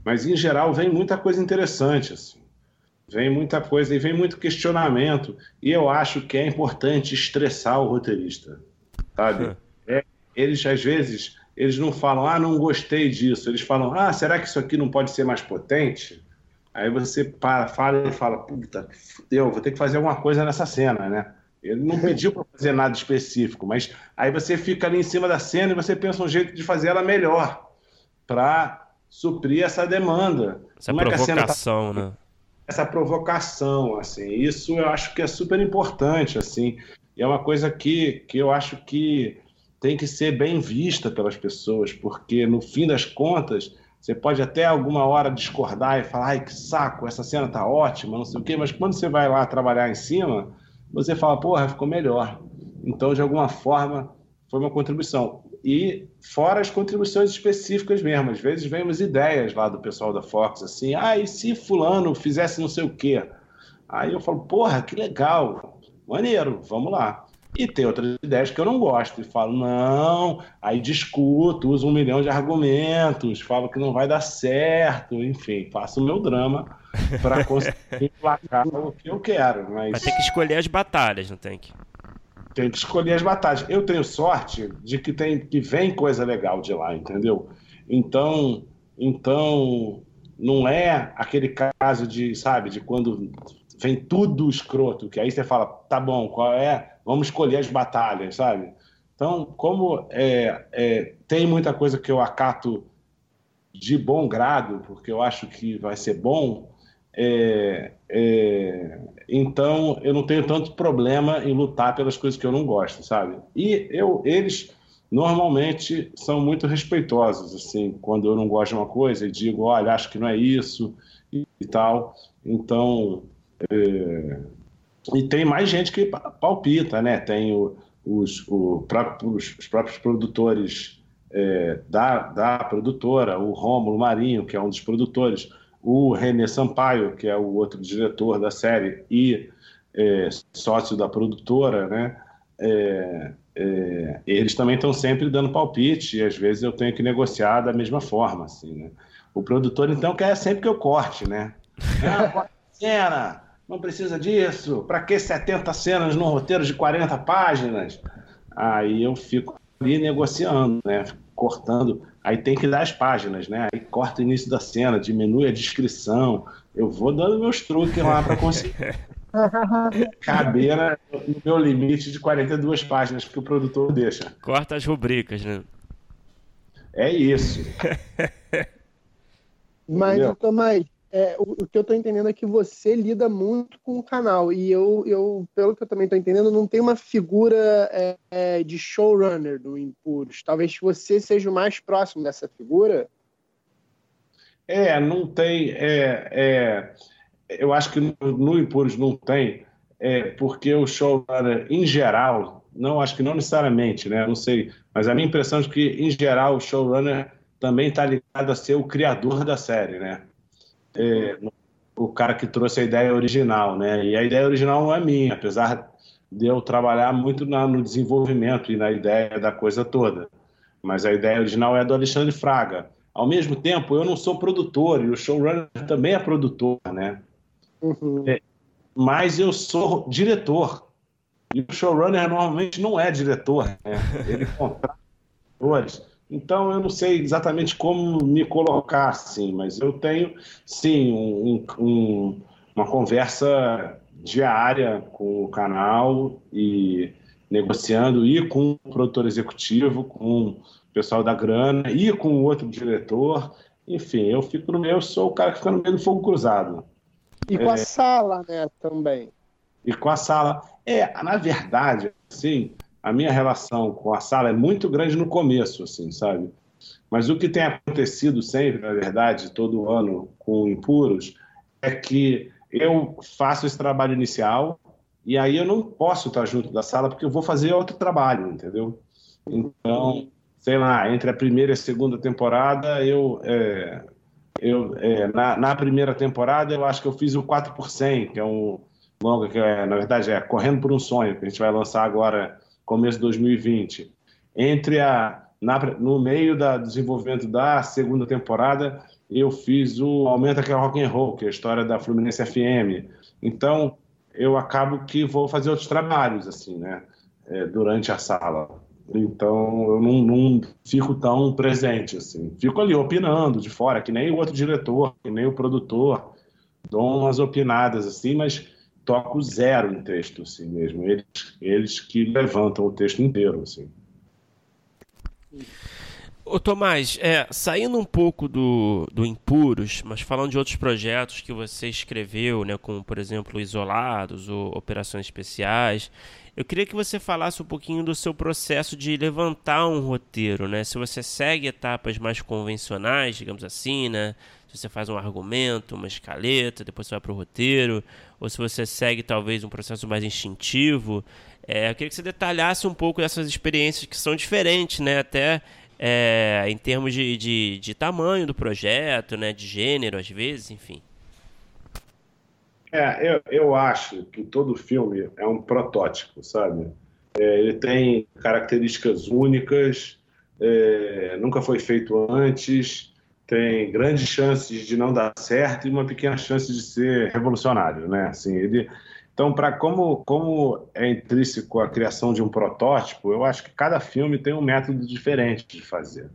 Mas em geral vem muita coisa interessante, assim vem muita coisa e vem muito questionamento. E eu acho que é importante estressar o roteirista, sabe? É, eles, às vezes, eles não falam, ah, não gostei disso. Eles falam, ah, será que isso aqui não pode ser mais potente? Aí você para, fala e fala, puta, eu vou ter que fazer alguma coisa nessa cena, né? Ele não pediu para fazer nada específico, mas aí você fica ali em cima da cena e você pensa um jeito de fazer ela melhor para suprir essa demanda. Essa Como provocação, é tá... né? essa provocação, assim. Isso eu acho que é super importante, assim. E é uma coisa que, que eu acho que tem que ser bem vista pelas pessoas, porque no fim das contas, você pode até alguma hora discordar e falar, ai, que saco, essa cena tá ótima, não sei o quê, mas quando você vai lá trabalhar em cima, você fala, porra, ficou melhor. Então, de alguma forma, foi uma contribuição e fora as contribuições específicas mesmo. Às vezes vemos ideias lá do pessoal da Fox, assim, ah, e se fulano fizesse não sei o quê? Aí eu falo, porra, que legal, maneiro, vamos lá. E tem outras ideias que eu não gosto, e falo, não, aí discuto, uso um milhão de argumentos, falo que não vai dar certo, enfim, faço o meu drama para [LAUGHS] conseguir emplacar o que eu quero. Mas... Vai ter que escolher as batalhas, não tem que? Tem que escolher as batalhas. Eu tenho sorte de que tem que vem coisa legal de lá, entendeu? Então, então não é aquele caso de, sabe, de quando vem tudo escroto, que aí você fala, tá bom, qual é? Vamos escolher as batalhas, sabe? Então, como é, é, tem muita coisa que eu acato de bom grado, porque eu acho que vai ser bom, é, é, então eu não tenho tanto problema em lutar pelas coisas que eu não gosto, sabe? E eu, eles normalmente são muito respeitosos, assim, quando eu não gosto de uma coisa e digo, olha, acho que não é isso e, e tal. Então, é... e tem mais gente que palpita, né? Tem o, os, o próprios, os próprios produtores é, da, da produtora, o Rômulo Marinho, que é um dos produtores, o René Sampaio, que é o outro diretor da série e é, sócio da produtora, né? É, é, eles também estão sempre dando palpite e às vezes eu tenho que negociar da mesma forma, assim, né? O produtor então quer sempre que eu corte, né? [LAUGHS] Ah, cena, não precisa disso. Para que 70 cenas num roteiro de 40 páginas? Aí eu fico ali negociando, né? Cortando. Aí tem que dar as páginas, né? Aí corta o início da cena, diminui a descrição. Eu vou dando meus truques lá para conseguir [LAUGHS] caber no meu limite de 42 páginas que o produtor deixa. Corta as rubricas, né? É isso. [LAUGHS] Mas, Tomás, é, o, o, que eu estou entendendo é que você lida muito com o canal. E eu, eu pelo que eu também estou entendendo, não tem uma figura é, é, de showrunner do Impuros. Talvez você seja o mais próximo dessa figura. É, não tem. É, é eu acho que no, no Impuros não tem, é, porque o showrunner, em geral, não acho que não necessariamente, né? Não sei, mas a minha impressão é que, em geral, o showrunner também está ligado a ser o criador da série, né? É, o cara que trouxe a ideia original, né? E a ideia original não é minha, apesar de eu trabalhar muito na, no desenvolvimento e na ideia da coisa toda. Mas a ideia original é do Alexandre Fraga. Ao mesmo tempo, eu não sou produtor e o showrunner também é produtor, né? Uhum. É, mas eu sou diretor. E o showrunner normalmente não é diretor, né? Ele contrata atores. Então eu não sei exatamente como me colocar assim, mas eu tenho sim um, um, uma conversa diária com o canal e negociando e com o produtor executivo, com o pessoal da grana e com o outro diretor. Enfim, eu fico no meio, eu sou o cara que fica no meio do fogo cruzado. E com é, a sala, né, também. E com a sala. É, na verdade, assim, a minha relação com a sala é muito grande no começo, assim, sabe? Mas o que tem acontecido sempre, na verdade, todo ano com impuros, é que eu faço esse trabalho inicial e aí eu não posso estar junto da sala porque eu vou fazer outro trabalho, entendeu? Então, sei lá, entre a primeira e a segunda temporada, eu, é, eu é, na, na, primeira temporada eu acho que eu fiz o 4 por 100, que é um longa que é, na verdade é Correndo por um Sonho, que a gente vai lançar agora começo de 2020. Entre a na, no meio do desenvolvimento da segunda temporada, eu fiz o Aumenta que é Rock and Roll, que é a história da Fluminense FM. Então, eu acabo que vou fazer outros trabalhos assim, né, é, durante a sala. Então, eu não, não, fico tão presente assim. Fico ali opinando de fora, que nem o outro diretor, que nem o produtor, dou umas opinadas assim, mas toco zero em texto, assim mesmo. Eles, eles que levantam o texto inteiro, assim. Ô Tomás, é, saindo um pouco do, do Impuros, mas falando de outros projetos que você escreveu, né, como por exemplo Isolados ou Operações Especiais, eu queria que você falasse um pouquinho do seu processo de levantar um roteiro, né? Se você segue etapas mais convencionais, digamos assim, né? Se você faz um argumento, uma escaleta, depois você vai para o roteiro, ou se você segue talvez um processo mais instintivo. É, eu queria que você detalhasse um pouco dessas experiências que são diferentes, né? Até é, em termos de, de, de, tamanho do projeto, né? De gênero, às vezes, enfim. É, eu, eu acho que todo filme é um protótipo, sabe? É, ele tem características únicas, é, nunca foi feito antes, tem grandes chances de não dar certo e uma pequena chance de ser revolucionário, né? Assim, ele então, para como, como é intrínseco a criação de um protótipo, eu acho que cada filme tem um método diferente de fazer.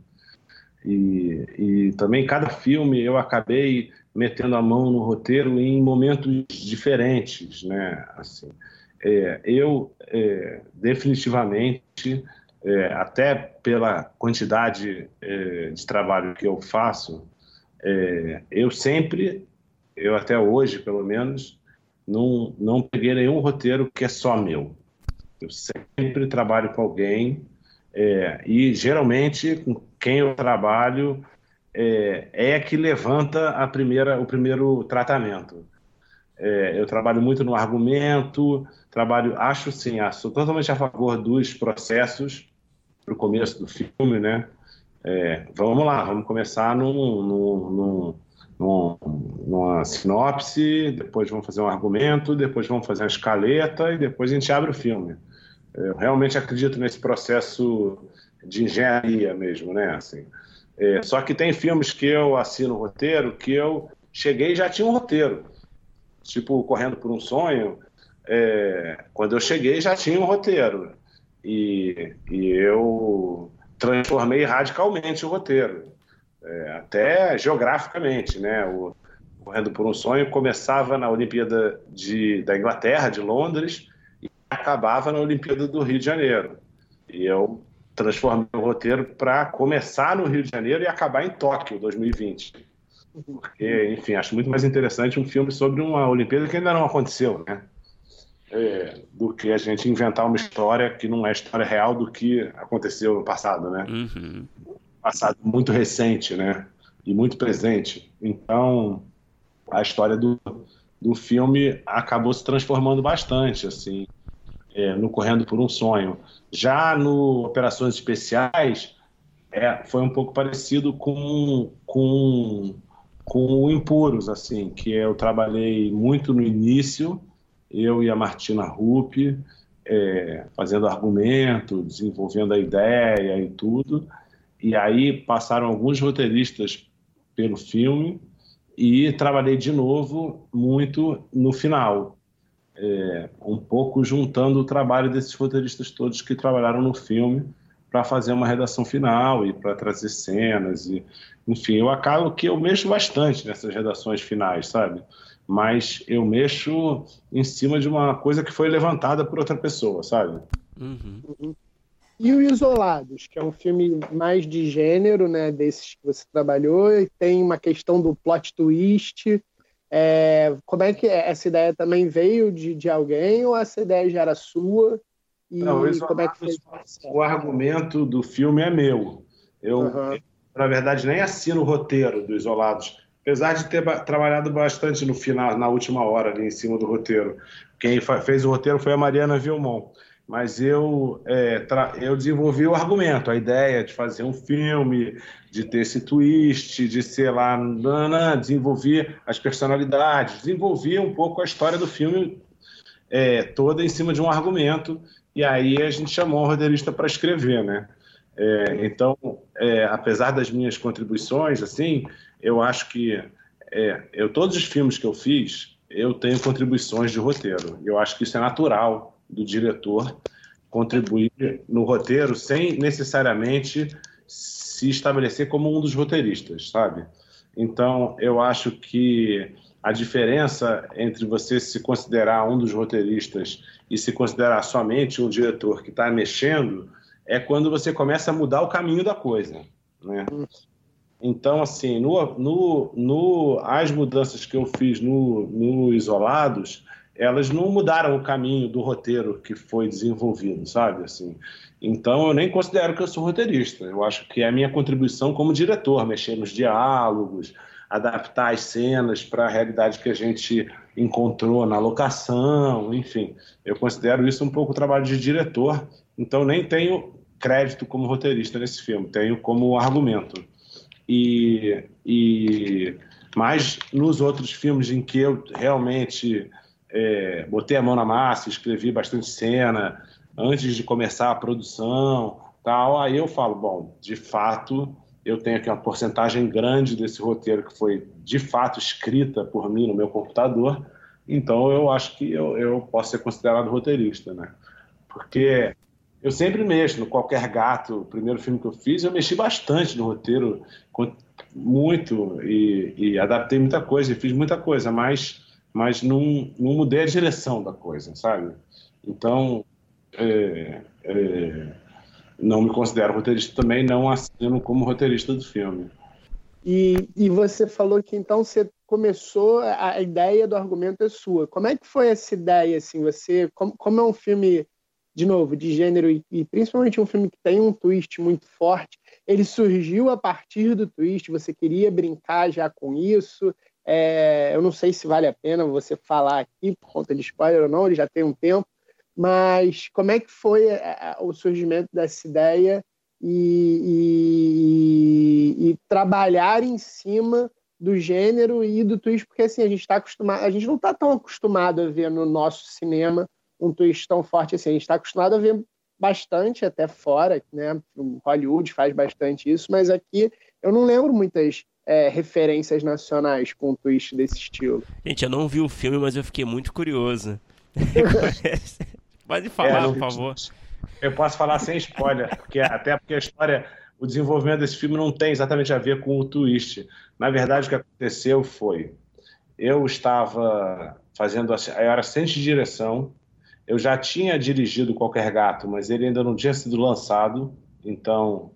E, e também cada filme eu acabei metendo a mão no roteiro em momentos diferentes, né? Assim, é, eu é, definitivamente, é, até pela quantidade é, de trabalho que eu faço, é, eu sempre, eu até hoje pelo menos, não, não peguei nenhum roteiro que é só meu. Eu sempre trabalho com alguém é, e geralmente com quem eu trabalho é, é que levanta a primeira, o primeiro tratamento. É, eu trabalho muito no argumento, trabalho, acho sim, sou totalmente a favor dos processos para o começo do filme, né? É, vamos lá, vamos começar num, num, num, numa sinopse, depois vamos fazer um argumento, depois vamos fazer uma escaleta e depois a gente abre o filme. Eu realmente acredito nesse processo de engenharia mesmo, né? Assim, é, só que tem filmes que eu assino roteiro que eu cheguei e já tinha um roteiro. Tipo, Correndo por um Sonho, é, quando eu cheguei já tinha um roteiro. E, e eu transformei radicalmente o roteiro, é, até geograficamente, né? O Correndo por um Sonho começava na Olimpíada de, da Inglaterra, de Londres, e acabava na Olimpíada do Rio de Janeiro. E eu transformei o roteiro para começar no Rio de Janeiro e acabar em Tóquio, 2020. Porque, enfim, acho muito mais interessante um filme sobre uma Olimpíada que ainda não aconteceu, né? É, do que a gente inventar uma história que não é história real do que aconteceu no passado, né? Uhum. Passado muito recente, né? E muito presente. Então, a história do, do filme acabou se transformando bastante, assim, é, no Correndo por um Sonho. Já no Operações Especiais, é, foi um pouco parecido com, com, com o Impuros, assim, que eu trabalhei muito no início eu e a Martina Rupp, é, fazendo argumento, desenvolvendo a ideia e tudo. E aí passaram alguns roteiristas pelo filme e trabalhei de novo muito no final, é, um pouco juntando o trabalho desses roteiristas todos que trabalharam no filme para fazer uma redação final e para trazer cenas e enfim eu acabo que eu mexo bastante nessas redações finais sabe mas eu mexo em cima de uma coisa que foi levantada por outra pessoa, sabe? Uhum. E o Isolados, que é um filme mais de gênero, né, desses que você trabalhou, e tem uma questão do plot twist. É, como é que é? essa ideia também veio de, de alguém ou essa ideia já era sua? E Não, o, como é que foi? o argumento do filme é meu. Eu, uhum. eu, na verdade, nem assino o roteiro do Isolados apesar de ter trabalhado bastante no final, na última hora, ali em cima do roteiro. Quem fez o roteiro foi a Mariana Vilmon. Mas eu, é, eu desenvolvi o argumento, a ideia de fazer um filme, de ter esse twist, de ser lá, nana, desenvolvi as personalidades, desenvolvi um pouco a história do filme é, toda em cima de um argumento. E aí a gente chamou o roteirista para escrever, né? É, então, é, apesar das minhas contribuições, assim, eu acho que é, eu todos os filmes que eu fiz, eu tenho contribuições de roteiro. Eu acho que isso é natural do diretor contribuir no roteiro sem necessariamente se estabelecer como um dos roteiristas, sabe? Então, eu acho que a diferença entre você se considerar um dos roteiristas e se considerar somente um diretor que está mexendo é quando você começa a mudar o caminho da coisa, né? Então, assim, no, no, no, as mudanças que eu fiz no, no Isolados, elas não mudaram o caminho do roteiro que foi desenvolvido, sabe? Assim, então, eu nem considero que eu sou roteirista. Eu acho que é a minha contribuição como diretor, mexer nos diálogos, adaptar as cenas para a realidade que a gente encontrou na locação, enfim. Eu considero isso um pouco trabalho de diretor, então nem tenho crédito como roteirista nesse filme, tenho como argumento. E, e mas nos outros filmes em que eu realmente é, botei a mão na massa, escrevi bastante cena antes de começar a produção, tal, aí eu falo, bom, de fato eu tenho aqui uma porcentagem grande desse roteiro que foi de fato escrita por mim no meu computador, então eu acho que eu, eu posso ser considerado roteirista, né? Porque eu sempre mexo no Qualquer Gato, o primeiro filme que eu fiz, eu mexi bastante no roteiro, muito, e, e adaptei muita coisa, e fiz muita coisa, mas, mas não, não mudei a direção da coisa, sabe? Então, é, é, não me considero roteirista também, não assino como roteirista do filme. E, e você falou que então você começou, a, a ideia do argumento é sua. Como é que foi essa ideia, assim, você, como, como é um filme de novo, de gênero e, e, principalmente um filme que tem um twist muito forte, ele surgiu a partir do twist, você queria brincar já com isso. É, eu não sei se vale a pena você falar aqui por conta de spoiler ou não, ele já tem um tempo, mas como é que foi a, a, o surgimento dessa ideia e, e, e, trabalhar em cima do gênero e do twist, porque assim, a gente está acostumado, a gente não está tão acostumado a ver no nosso cinema um twist tão forte assim. A gente está acostumado a ver bastante até fora, né? O Hollywood faz bastante isso, mas aqui eu não lembro muitas é, referências nacionais com um twist desse estilo. Gente, eu não vi o filme, mas eu fiquei muito curioso. [LAUGHS] Pode falar, é, por favor. Eu posso falar sem spoiler, porque até porque a história, o desenvolvimento desse filme não tem exatamente a ver com o twist. Na verdade, o que aconteceu foi, eu estava fazendo, eu era assistente de direção eu já tinha dirigido Qualquer Gato, mas ele ainda não tinha sido lançado, então,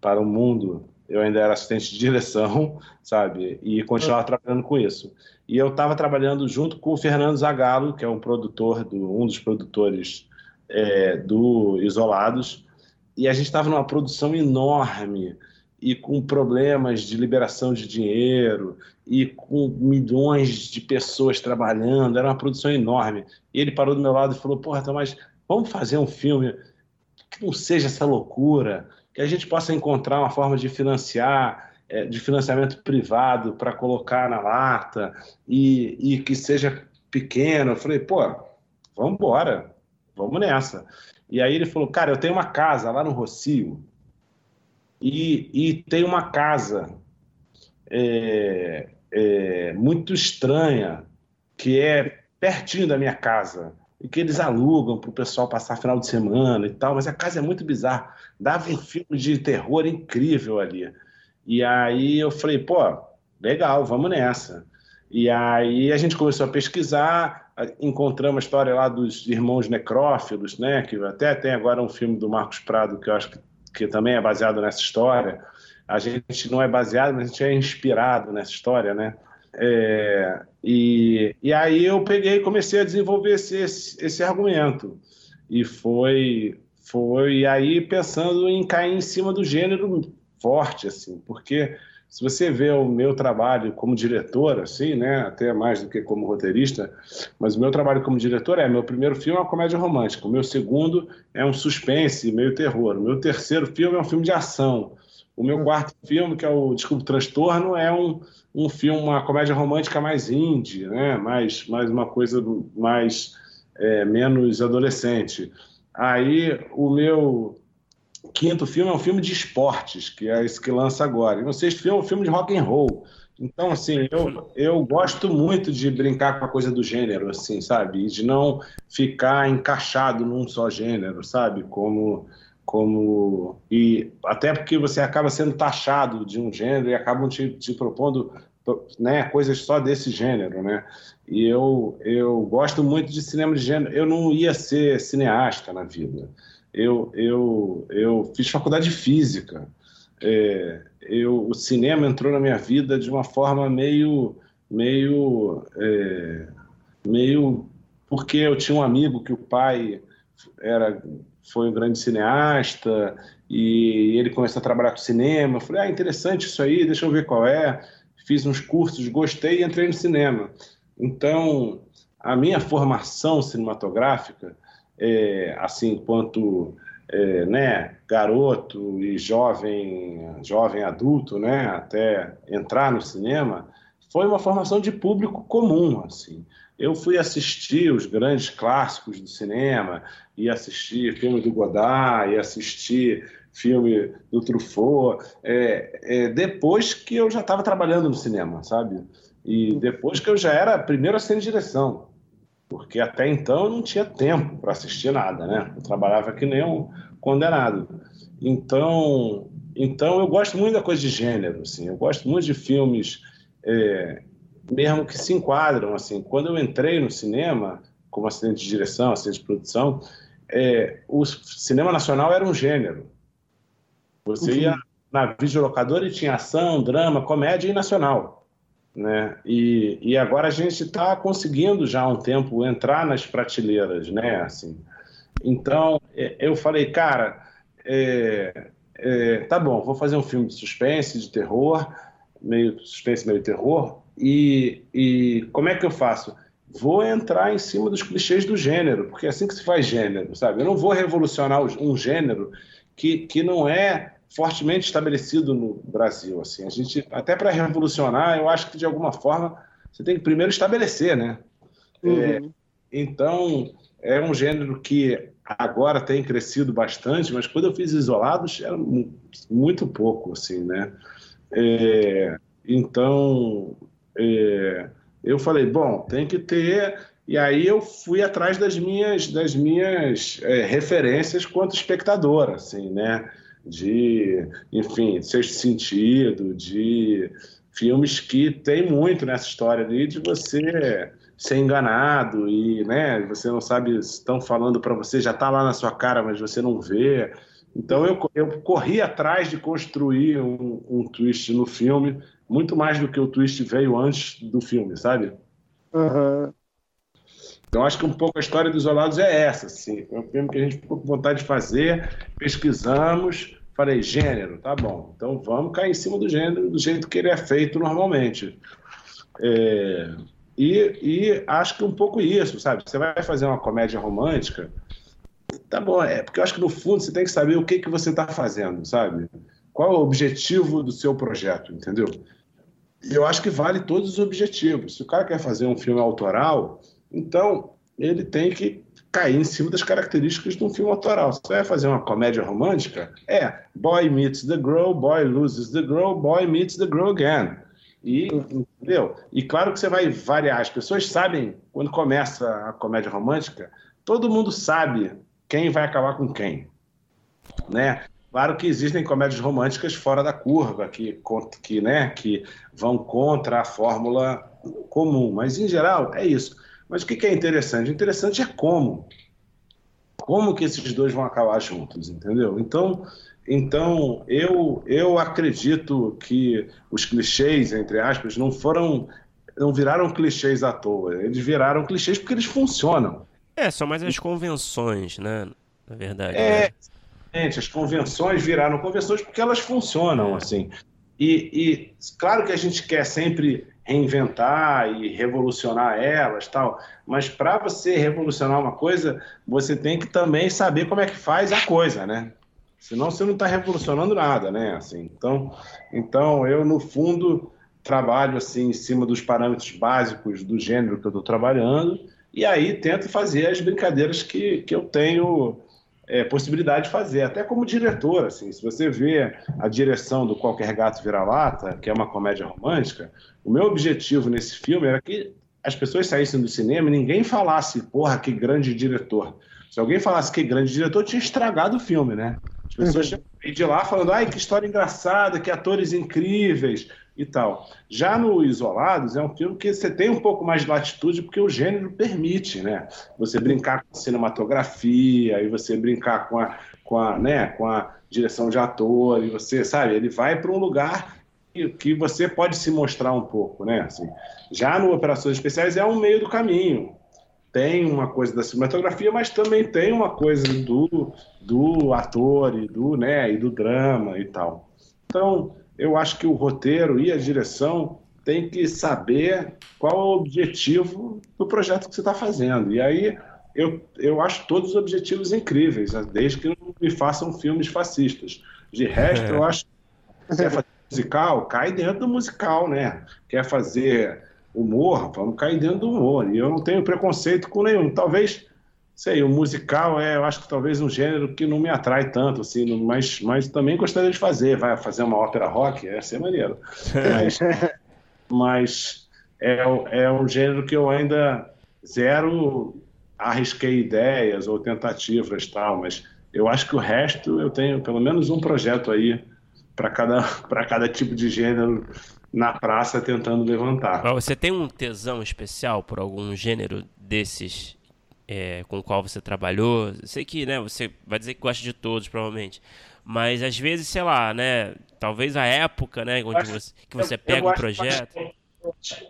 para o mundo, eu ainda era assistente de direção, [LAUGHS] sabe? E continuava uhum. trabalhando com isso. E eu estava trabalhando junto com o Fernando Zagallo, que é um produtor, do, um dos produtores é, do Isolados, e a gente estava numa produção enorme e com problemas de liberação de dinheiro e com milhões de pessoas trabalhando, era uma produção enorme. E ele parou do meu lado e falou: Porra, Tomás, vamos fazer um filme que não seja essa loucura, que a gente possa encontrar uma forma de financiar, é, de financiamento privado para colocar na lata e, e que seja pequeno. Eu falei: Pô, vamos embora, vamos nessa. E aí ele falou: Cara, eu tenho uma casa lá no Rocio e, e tem uma casa é, é, muito estranha que é pertinho da minha casa e que eles alugam para o pessoal passar final de semana e tal, mas a casa é muito bizarra. Dava um filme de terror incrível ali. E aí eu falei, pô, legal, vamos nessa. E aí a gente começou a pesquisar, encontramos a história lá dos irmãos necrófilos, né? Que até tem agora um filme do Marcos Prado que eu acho que que também é baseado nessa história. A gente não é baseado, mas a gente é inspirado nessa história, né? É, e, e aí eu peguei e comecei a desenvolver esse, esse, esse argumento. E foi, foi aí pensando em cair em cima do gênero forte, assim, porque se você vê o meu trabalho como diretor, assim, né, até mais do que como roteirista, mas o meu trabalho como diretor é: meu primeiro filme é uma comédia romântica, o meu segundo é um suspense, meio terror, o meu terceiro filme é um filme de ação, o meu quarto filme, que é o Desculpe Transtorno, é um, um filme, uma comédia romântica mais indie, né, mais, mais uma coisa mais é, menos adolescente. Aí o meu quinto filme é um filme de esportes, que é esse que lança agora. E o sexto filme é um filme de rock and roll. Então, assim, eu, eu gosto muito de brincar com a coisa do gênero, assim, sabe? E de não ficar encaixado num só gênero, sabe? Como, como... E até porque você acaba sendo taxado de um gênero e acabam te, te propondo né, coisas só desse gênero, né? E eu, eu gosto muito de cinema de gênero. Eu não ia ser cineasta na vida eu, eu, eu fiz faculdade de física. É, eu, o cinema entrou na minha vida de uma forma meio, meio, é, meio porque eu tinha um amigo que o pai era, foi um grande cineasta e ele começou a trabalhar com cinema. Eu falei, ah, interessante isso aí, deixa eu ver qual é. Fiz uns cursos, gostei e entrei no cinema. Então, a minha formação cinematográfica é, assim, enquanto é, né, garoto e jovem, jovem adulto, né, até entrar no cinema, foi uma formação de público comum, assim. Eu fui assistir os grandes clássicos do cinema, e assistir filme do Godard, e assistir filme do Truffaut, é, é, depois que eu já estava trabalhando no cinema, sabe? E depois que eu já era primeiro assistente de direção. Porque até então eu não tinha tempo para assistir nada, né? Eu trabalhava que nem um condenado. Então, então eu gosto muito da coisa de gênero, assim. Eu gosto muito de filmes, é, mesmo que se enquadram, assim. Quando eu entrei no cinema, como assistente de direção, assistente de produção, é, o cinema nacional era um gênero. Você uhum. ia na videolocadora e tinha ação, drama, comédia e nacional. Né? E, e agora a gente está conseguindo já há um tempo entrar nas prateleiras, né? Assim, então é, eu falei, cara, é, é, tá bom, vou fazer um filme de suspense, de terror, meio suspense, meio terror, e, e como é que eu faço? Vou entrar em cima dos clichês do gênero, porque é assim que se faz gênero, sabe? Eu não vou revolucionar um gênero que, que não é fortemente estabelecido no Brasil. Assim, a gente até para revolucionar, eu acho que de alguma forma você tem que primeiro estabelecer, né? Uhum. É, então é um gênero que agora tem crescido bastante, mas quando eu fiz isolados era muito pouco, assim, né? É, então é, eu falei, bom, tem que ter e aí eu fui atrás das minhas das minhas é, referências quanto espectador, assim, né? De, enfim, Sexto Sentido, de filmes que tem muito nessa história ali de você ser enganado e, né, você não sabe se estão falando para você, já está lá na sua cara, mas você não vê. Então eu, eu corri atrás de construir um, um twist no filme, muito mais do que o twist veio antes do filme, sabe? Uhum. Então, acho que um pouco a história dos Isolados é essa. Assim. Foi um filme que a gente ficou com vontade de fazer, pesquisamos, falei, gênero, tá bom. Então, vamos cair em cima do gênero do jeito que ele é feito normalmente. É, e, e acho que um pouco isso, sabe? Você vai fazer uma comédia romântica, tá bom, é porque eu acho que no fundo você tem que saber o que, que você está fazendo, sabe? Qual é o objetivo do seu projeto, entendeu? E eu acho que vale todos os objetivos. Se o cara quer fazer um filme autoral, então, ele tem que cair em cima das características de um filme autoral. Você vai fazer uma comédia romântica, é boy meets the girl, boy loses the girl, boy meets the girl again. E, entendeu? E claro que você vai variar. As pessoas sabem, quando começa a comédia romântica, todo mundo sabe quem vai acabar com quem. Né? Claro que existem comédias românticas fora da curva, que, que, né, que vão contra a fórmula comum, mas em geral é isso. Mas o que é interessante? O interessante é como. Como que esses dois vão acabar juntos, entendeu? Então, então eu, eu acredito que os clichês, entre aspas, não foram. não viraram clichês à toa. Eles viraram clichês porque eles funcionam. É, são mais as convenções, né? Na verdade. É, né? as convenções viraram convenções porque elas funcionam, assim. E, e claro que a gente quer sempre reinventar e revolucionar elas tal. Mas para você revolucionar uma coisa você tem que também saber como é que faz a coisa né? Senão você não está revolucionando nada né assim. Então então eu no fundo trabalho assim em cima dos parâmetros básicos do gênero que eu estou trabalhando e aí tento fazer as brincadeiras que, que eu tenho é, possibilidade de fazer, até como diretor, assim, se você vê a direção do Qualquer Gato Vira-Lata, que é uma comédia romântica, o meu objetivo nesse filme era que as pessoas saíssem do cinema e ninguém falasse, porra, que grande diretor. Se alguém falasse que grande diretor, tinha estragado o filme, né? As pessoas uhum. de lá falando, ai, que história engraçada, que atores incríveis, e tal. Já no Isolados, é um filme que você tem um pouco mais de latitude, porque o gênero permite, né? Você brincar com a cinematografia, e você brincar com a, com a, né, com a direção de ator, e você, sabe, ele vai para um lugar que, você pode se mostrar um pouco, né? Assim, já no Operações Especiais é um meio do caminho. Tem uma coisa da cinematografia, mas também tem uma coisa do, do ator e do, né, e do drama e tal. Então, eu acho que o roteiro e a direção tem que saber qual é o objetivo do projeto que você está fazendo. E aí eu, eu acho todos os objetivos incríveis, né? desde que não me façam filmes fascistas. De resto, é. eu acho que quer fazer musical, cai dentro do musical, né? Quer fazer humor, vamos cair dentro do humor. E eu não tenho preconceito com nenhum. Talvez sei, o musical é, eu acho que talvez um gênero que não me atrai tanto, assim, mas, mas também gostaria de fazer. Vai fazer uma ópera rock, ia ser maneiro. [LAUGHS] Mas, mas é, é um gênero que eu ainda zero arrisquei ideias ou tentativas tal, mas eu acho que o resto eu tenho pelo menos um projeto aí para cada, [LAUGHS] cada tipo de gênero na praça tentando levantar. Você tem um tesão especial por algum gênero desses é, com o qual você trabalhou? Sei que né, você vai dizer que gosta de todos, provavelmente. Mas às vezes, sei lá, né? Talvez a época, né? Onde você, que você pega o um projeto.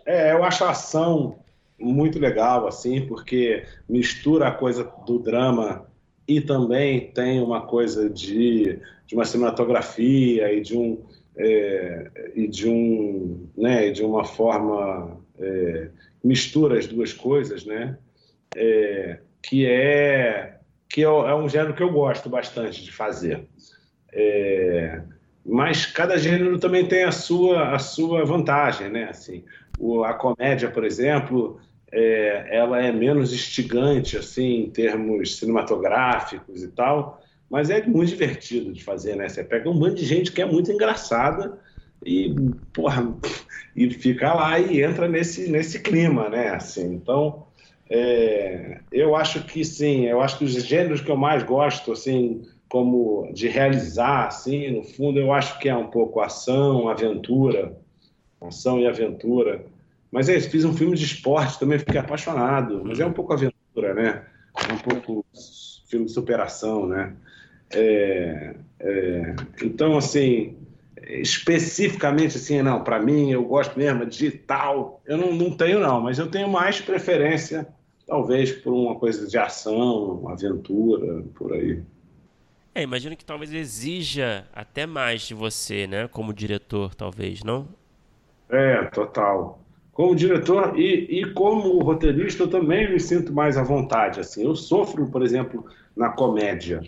É, eu acho a ação muito legal, assim, porque mistura a coisa do drama e também tem uma coisa de, de uma cinematografia e de um é, e de um né de uma forma é, mistura as duas coisas né é, que é que é, é, um gênero que eu gosto bastante de fazer é, mas cada gênero também tem a sua a sua vantagem né assim o, a comédia por exemplo é, ela é menos instigante assim em termos cinematográficos e tal, mas é muito divertido de fazer, né? Você pega um bando de gente que é muito engraçada e porra, [LAUGHS] e fica lá e entra nesse nesse clima, né? Assim, então é, eu acho que sim, eu acho que os gêneros que eu mais gosto, assim, como de realizar, assim, no fundo, eu acho que é um pouco ação, aventura, ação e aventura. Mas é isso, fiz um filme de esporte, também fiquei apaixonado. Mas é um pouco aventura, né? É um pouco filme de superação, né? É, é, então, assim, especificamente assim, não, para mim, eu gosto mesmo de tal. Eu não, não tenho, não, mas eu tenho mais preferência, talvez, por uma coisa de ação, aventura, por aí. É, imagino que talvez exija até mais de você, né? Como diretor, talvez, não? É, total como diretor e, e como roteirista eu também me sinto mais à vontade. Assim, eu sofro, por exemplo, na comédia.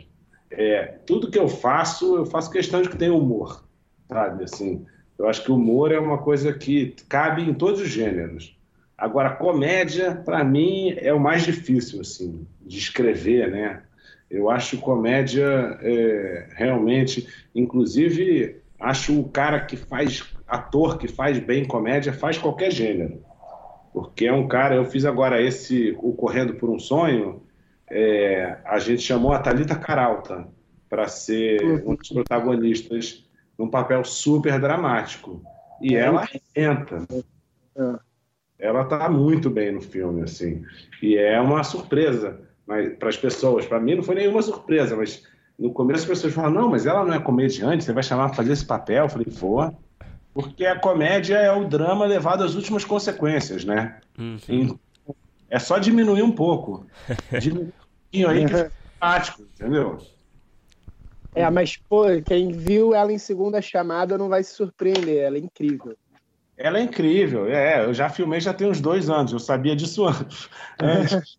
É, tudo que eu faço, eu faço questão de que tenha humor, sabe? Assim, eu acho que o humor é uma coisa que cabe em todos os gêneros. Agora, comédia, para mim, é o mais difícil, assim, de escrever, né? Eu acho comédia é, realmente, inclusive, acho o cara que faz ator que faz bem comédia faz qualquer gênero. Porque é um cara, eu fiz agora esse, o Correndo por um Sonho, é, a gente chamou a Thalita Caralta para ser um dos protagonistas num papel super dramático. E ela arrebenta. É. Ela está muito bem no filme, assim. E é uma surpresa para as pessoas. Para mim não foi nenhuma surpresa, mas no começo as pessoas falam, não, mas ela não é comediante, você vai chamar para fazer esse papel? Eu falei, vou. Porque a comédia é o drama levado às últimas consequências, né? Uhum. É só diminuir um pouco. [LAUGHS] Diminuir um pouquinho aí que é prático, entendeu? É, mas, pô, quem viu ela em segunda chamada não vai se surpreender, ela é incrível. Ela é incrível, é, eu já filmei já tem uns dois anos, eu sabia disso [LAUGHS] antes.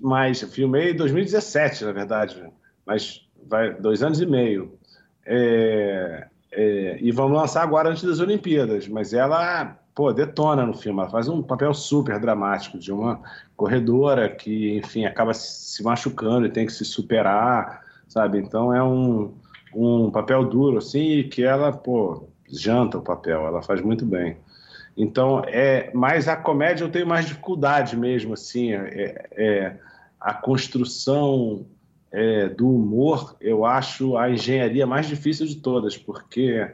mas filmei em 2017, na verdade, mas vai dois anos e meio. É, é, e vamos lançar agora antes das Olimpíadas, mas ela, pô, detona no filme. Ela faz um papel super dramático de uma corredora que, enfim, acaba se machucando e tem que se superar, sabe? Então é um, um papel duro, assim, que ela, pô, janta o papel, ela faz muito bem. Então, é, mas a comédia eu tenho mais dificuldade mesmo, assim, é, é a construção é, do humor, eu acho a engenharia mais difícil de todas, porque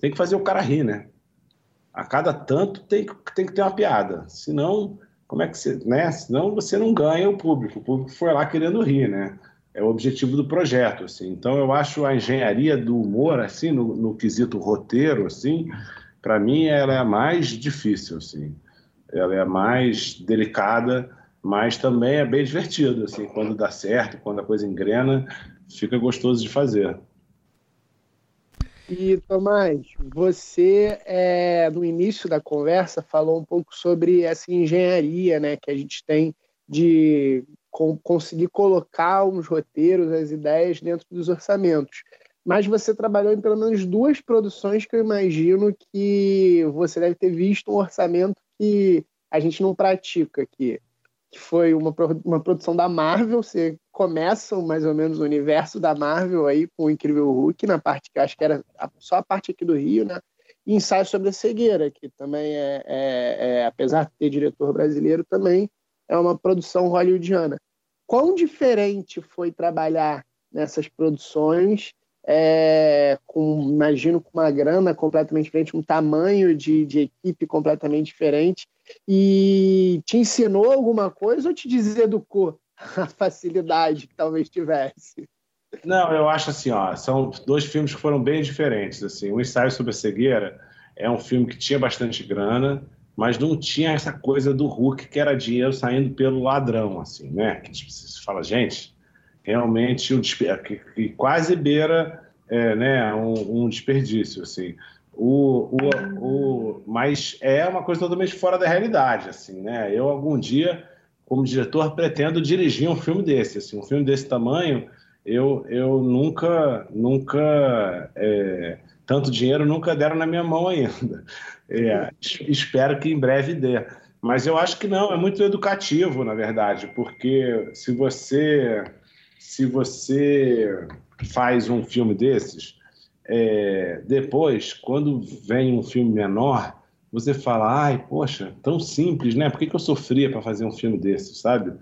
tem que fazer o cara rir, né? A cada tanto tem tem que ter uma piada. Senão, como é que você. Né? Senão você não ganha o público. O público foi lá querendo rir, né? É o objetivo do projeto, assim. Então eu acho a engenharia do humor, assim, no, no quesito roteiro, assim, para mim ela é a mais difícil, assim. Ela é a mais delicada mas também é bem divertido, assim, quando dá certo, quando a coisa engrena, fica gostoso de fazer. E, Tomás, você, é, no início da conversa, falou um pouco sobre essa engenharia né, que a gente tem de com, conseguir colocar os roteiros, as ideias dentro dos orçamentos. Mas você trabalhou em pelo menos duas produções que eu imagino que você deve ter visto um orçamento que a gente não pratica aqui que foi uma, uma produção da Marvel. Você começa mais ou menos o universo da Marvel aí com o Incrível Hulk, na parte que acho que era só a parte aqui do Rio, né? E ensaio sobre a cegueira, que também é, é, é apesar de ter diretor brasileiro, também é uma produção hollywoodiana. Quão diferente foi trabalhar nessas produções, é, com, imagino com uma grana completamente diferente, um tamanho de, de equipe completamente diferente, e te ensinou alguma coisa ou te deseducou a facilidade que talvez tivesse? Não, eu acho assim, ó, são dois filmes que foram bem diferentes. Assim, o ensaio sobre a cegueira é um filme que tinha bastante grana, mas não tinha essa coisa do Hulk que era dinheiro saindo pelo ladrão, assim, né? Que você fala, gente, realmente o que, que quase beira, é, né, um, um, desperdício, assim. O, o, o, mas é uma coisa totalmente fora da realidade, assim, né? Eu algum dia, como diretor, pretendo dirigir um filme desse, assim, um filme desse tamanho. Eu, eu nunca, nunca é, tanto dinheiro nunca deram na minha mão ainda. É, espero que em breve dê. Mas eu acho que não, é muito educativo, na verdade, porque se você se você faz um filme desses, é, depois, quando vem um filme menor, você fala, ai, poxa, tão simples, né? Por que, que eu sofria para fazer um filme desses, sabe?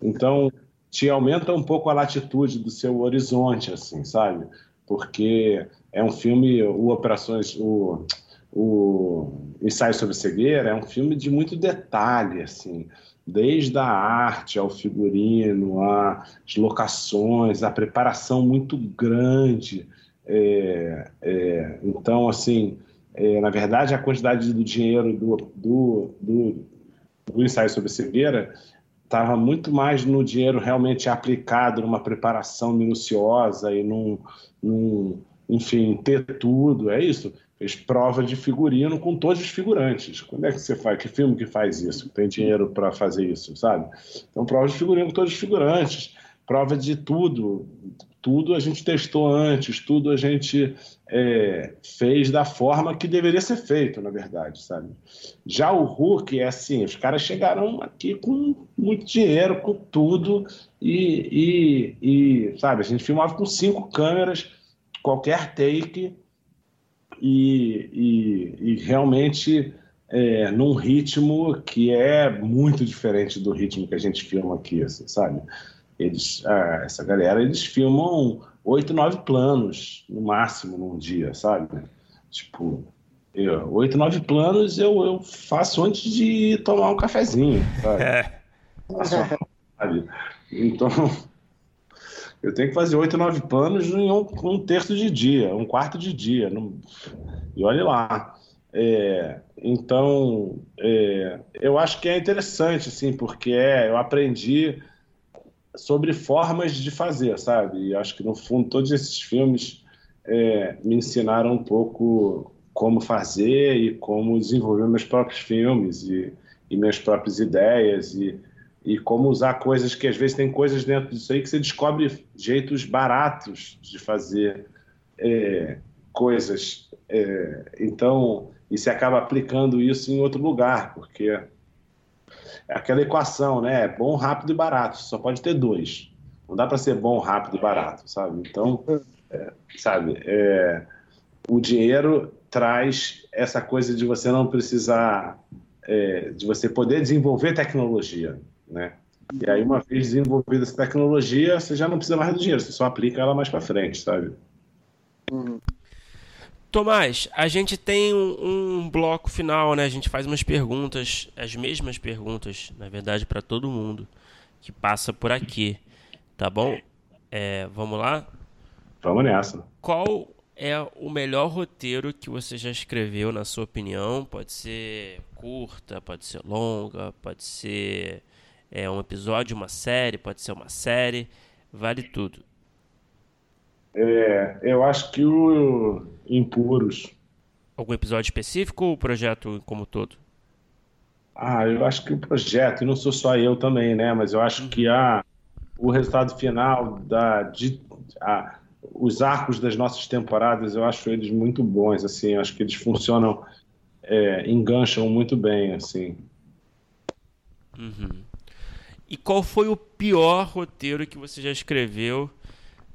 Então, te aumenta um pouco a latitude do seu horizonte, assim, sabe? Porque é um filme, o Operações, o, o Ensaio sobre Cegueira é um filme de muito detalhe, assim, desde a arte ao figurino, as locações, a preparação muito grande. É, é, então, assim, é, na verdade, a quantidade do dinheiro do, do, do, do ensaio sobre cegueira estava muito mais no dinheiro realmente aplicado numa preparação minuciosa e num, num enfim, ter tudo, é isso. Fez prova de figurino com todos os figurantes. Quando é que você faz? Que filme que faz isso? Tem dinheiro para fazer isso, sabe? Então, prova de figurino com todos os figurantes, prova de tudo. Tudo a gente testou antes, tudo a gente é, fez da forma que deveria ser feito, na verdade, sabe? Já o Hulk é assim, os caras chegaram aqui com muito dinheiro, com tudo, e, e, e sabe, a gente filmava com cinco câmeras, qualquer take e, e, e realmente é, num ritmo que é muito diferente do ritmo que a gente filma aqui, assim, sabe? Eles, ah, essa galera, eles filmam oito, nove planos no máximo num dia, sabe? Tipo, oito, nove planos eu, eu faço antes de tomar um cafezinho, sabe? É. sabe? Então, eu tenho que fazer oito, nove planos em um, um, terço de dia, um quarto de dia. E olhe lá. É, então, é, eu acho que é interessante, assim, porque é, eu aprendi sobre formas de fazer, sabe? E acho que, no fundo, todos esses filmes é, me ensinaram um pouco como fazer e como desenvolver meus próprios filmes e, e minhas próprias ideias e e como usar coisas que às vezes tem coisas dentro disso aí que você descobre jeitos baratos de fazer é, coisas. É, então, e você acaba aplicando isso em outro lugar, porque aquela equação, né? Bom, rápido e barato. Só pode ter dois. Não dá para ser bom, rápido e barato, sabe? Então, é, sabe, é, o dinheiro traz essa coisa de você não precisar, é, de você poder desenvolver tecnologia né? E aí, uma vez desenvolvida essa tecnologia, você já não precisa mais do dinheiro, você só aplica ela mais para frente, sabe? Uhum. Tomás, a gente tem um, um, bloco final, né? A gente faz umas perguntas, as mesmas perguntas, na verdade, para todo mundo que passa por aqui, tá bom? É, vamos lá? Vamos nessa. Qual é o melhor roteiro que você já escreveu, na sua opinião? Pode ser curta, pode ser longa, pode ser é um episódio, uma série, pode ser uma série, vale tudo. É, eu acho que o Impuros. Algum episódio específico ou o projeto como todo? Ah, eu acho que o projeto, e não sou só eu também, né? Mas eu acho que a, o resultado final da, de, a, os arcos das nossas temporadas, eu acho eles muito bons, assim, eu acho que eles funcionam, é, engancham muito bem, assim. Uhum. E qual foi o pior roteiro que você já escreveu,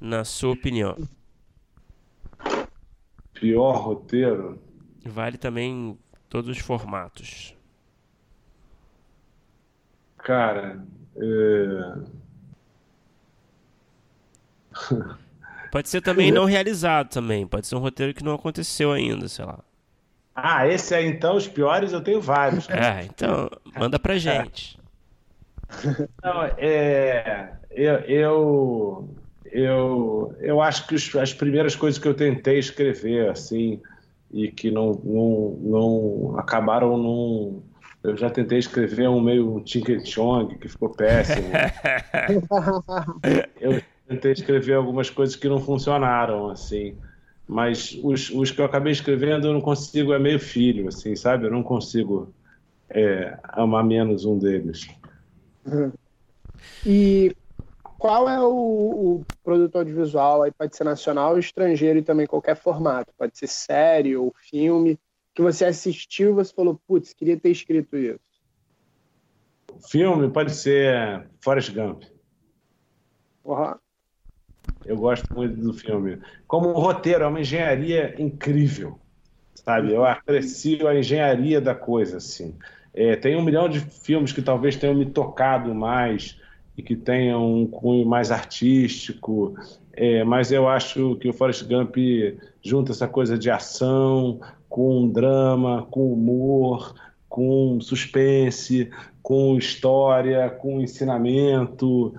na sua opinião? Pior roteiro? Vale também todos os formatos. cara. É... [LAUGHS] Pode ser também [LAUGHS] não realizado também. Pode ser um roteiro que não aconteceu ainda, sei lá. Ah, esse aí então, os piores, eu tenho vários. É, então, manda pra [LAUGHS] gente. Não, é. Eu, eu, eu, eu acho que os, as primeiras coisas que eu tentei escrever, assim, e que não, não, não acabaram num. Eu já tentei escrever um meio Tinker Chong, que ficou péssimo. [LAUGHS] eu tentei escrever algumas coisas que não funcionaram, assim. Mas os, os que eu acabei escrevendo eu não consigo, é meio filho, assim, sabe? Eu não consigo é, amar menos um deles. Uhum. E qual é o, o, produto audiovisual, aí pode ser nacional, estrangeiro e também qualquer formato, pode ser série ou filme, que você assistiu e você falou, putz, queria ter escrito isso? Filme pode ser Forrest Gump. Uhum. Eu gosto muito do filme. Como roteiro, é uma engenharia incrível, sabe? Eu aprecio a engenharia da coisa, assim. É, tem um milhão de filmes que talvez tenham me tocado mais e que tenham um cunho mais artístico, é, mas eu acho que o Forrest Gump junta essa coisa de ação com drama, com humor, com suspense, com história, com ensinamento,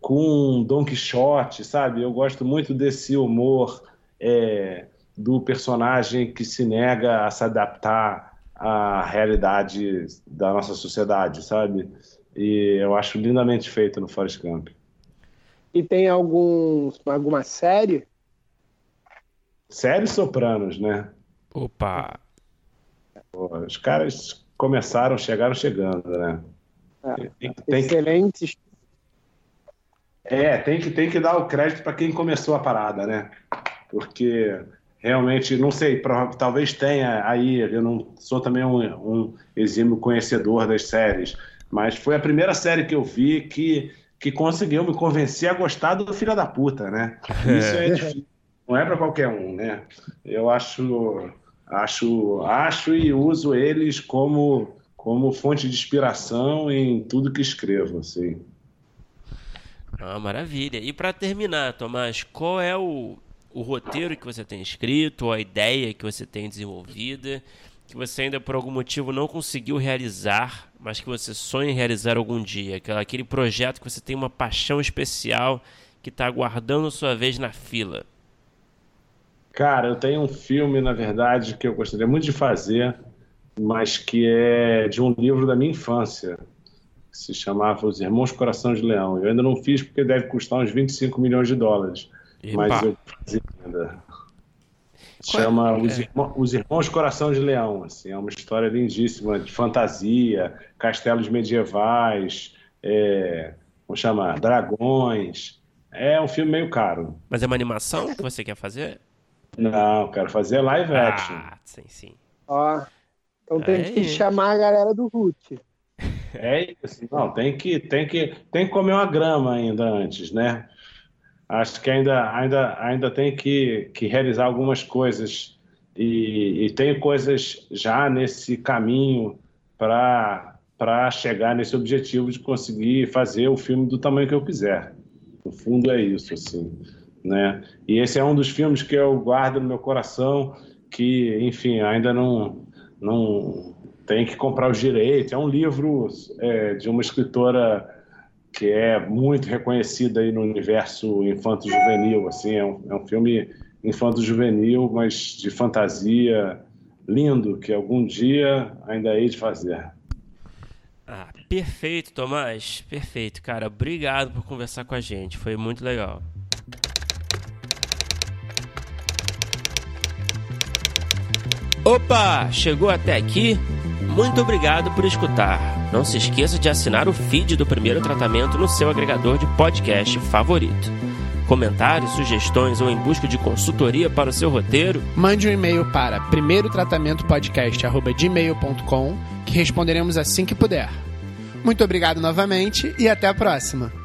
com Don Quixote, sabe? Eu gosto muito desse humor é, do personagem que se nega a se adaptar à realidade da nossa sociedade, sabe? E eu acho lindamente feito no Forest Gump. E tem algum, alguma série? Série Sopranos, né? Opa! Pô, os caras começaram, chegaram chegando, né? É, tem, tem excelentes é, tem que, tem que dar o crédito para quem começou a parada, né? Porque realmente, não sei, talvez tenha aí, eu não sou também um, um exímio conhecedor das séries, mas foi a primeira série que eu vi que, que conseguiu me convencer a gostar do Filho da Puta, né? Isso é, é difícil, não é para qualquer um, né? Eu acho, acho, acho e uso eles como, como fonte de inspiração em tudo que escrevo, assim. Ah, maravilha. E para terminar, Tomás, qual é o, o roteiro que você tem escrito, ou a ideia que você tem desenvolvida, que você ainda por algum motivo não conseguiu realizar, mas que você sonha em realizar algum dia? Aquele projeto que você tem uma paixão especial que está aguardando sua vez na fila? Cara, eu tenho um filme, na verdade, que eu gostaria muito de fazer, mas que é de um livro da minha infância que se chamava Os Irmãos Coração de Leão. Eu ainda não fiz porque deve custar uns 25 milhões de dólares. Epa. Mas eu fiz ainda. É? chama é? Os, Irmãos, Os Irmãos Coração de Leão. Assim, é uma história lindíssima de fantasia, castelos medievais, é, vamos chamar, dragões. É um filme meio caro. Mas é uma animação que você quer fazer? Não, quero fazer live action. Ah, sim, sim. Ó, então tem que chamar a galera do Hulk. É isso. Não, tem que, tem que, tem que comer uma grama ainda antes, né? Acho que ainda, ainda, ainda tem que, que realizar algumas coisas e, e tem coisas já nesse caminho para chegar nesse objetivo de conseguir fazer o filme do tamanho que eu quiser. No fundo é isso, assim, né? E esse é um dos filmes que eu guardo no meu coração, que, enfim, ainda não não tem que comprar os direitos. É um livro é, de uma escritora que é muito reconhecida aí no universo infanto-juvenil. Assim, é um, é um filme infanto-juvenil, mas de fantasia lindo, que algum dia ainda hei de fazer. Ah, perfeito, Tomás. Perfeito, cara. Obrigado por conversar com a gente. Foi muito legal. Opa, chegou até aqui? Muito obrigado por escutar. Não se esqueça de assinar o feed do primeiro tratamento no seu agregador de podcast favorito. Comentários, sugestões ou em busca de consultoria para o seu roteiro? Mande um e-mail para primeirotratamento.podcast@gmail.com que responderemos assim que puder. Muito obrigado novamente e até a próxima.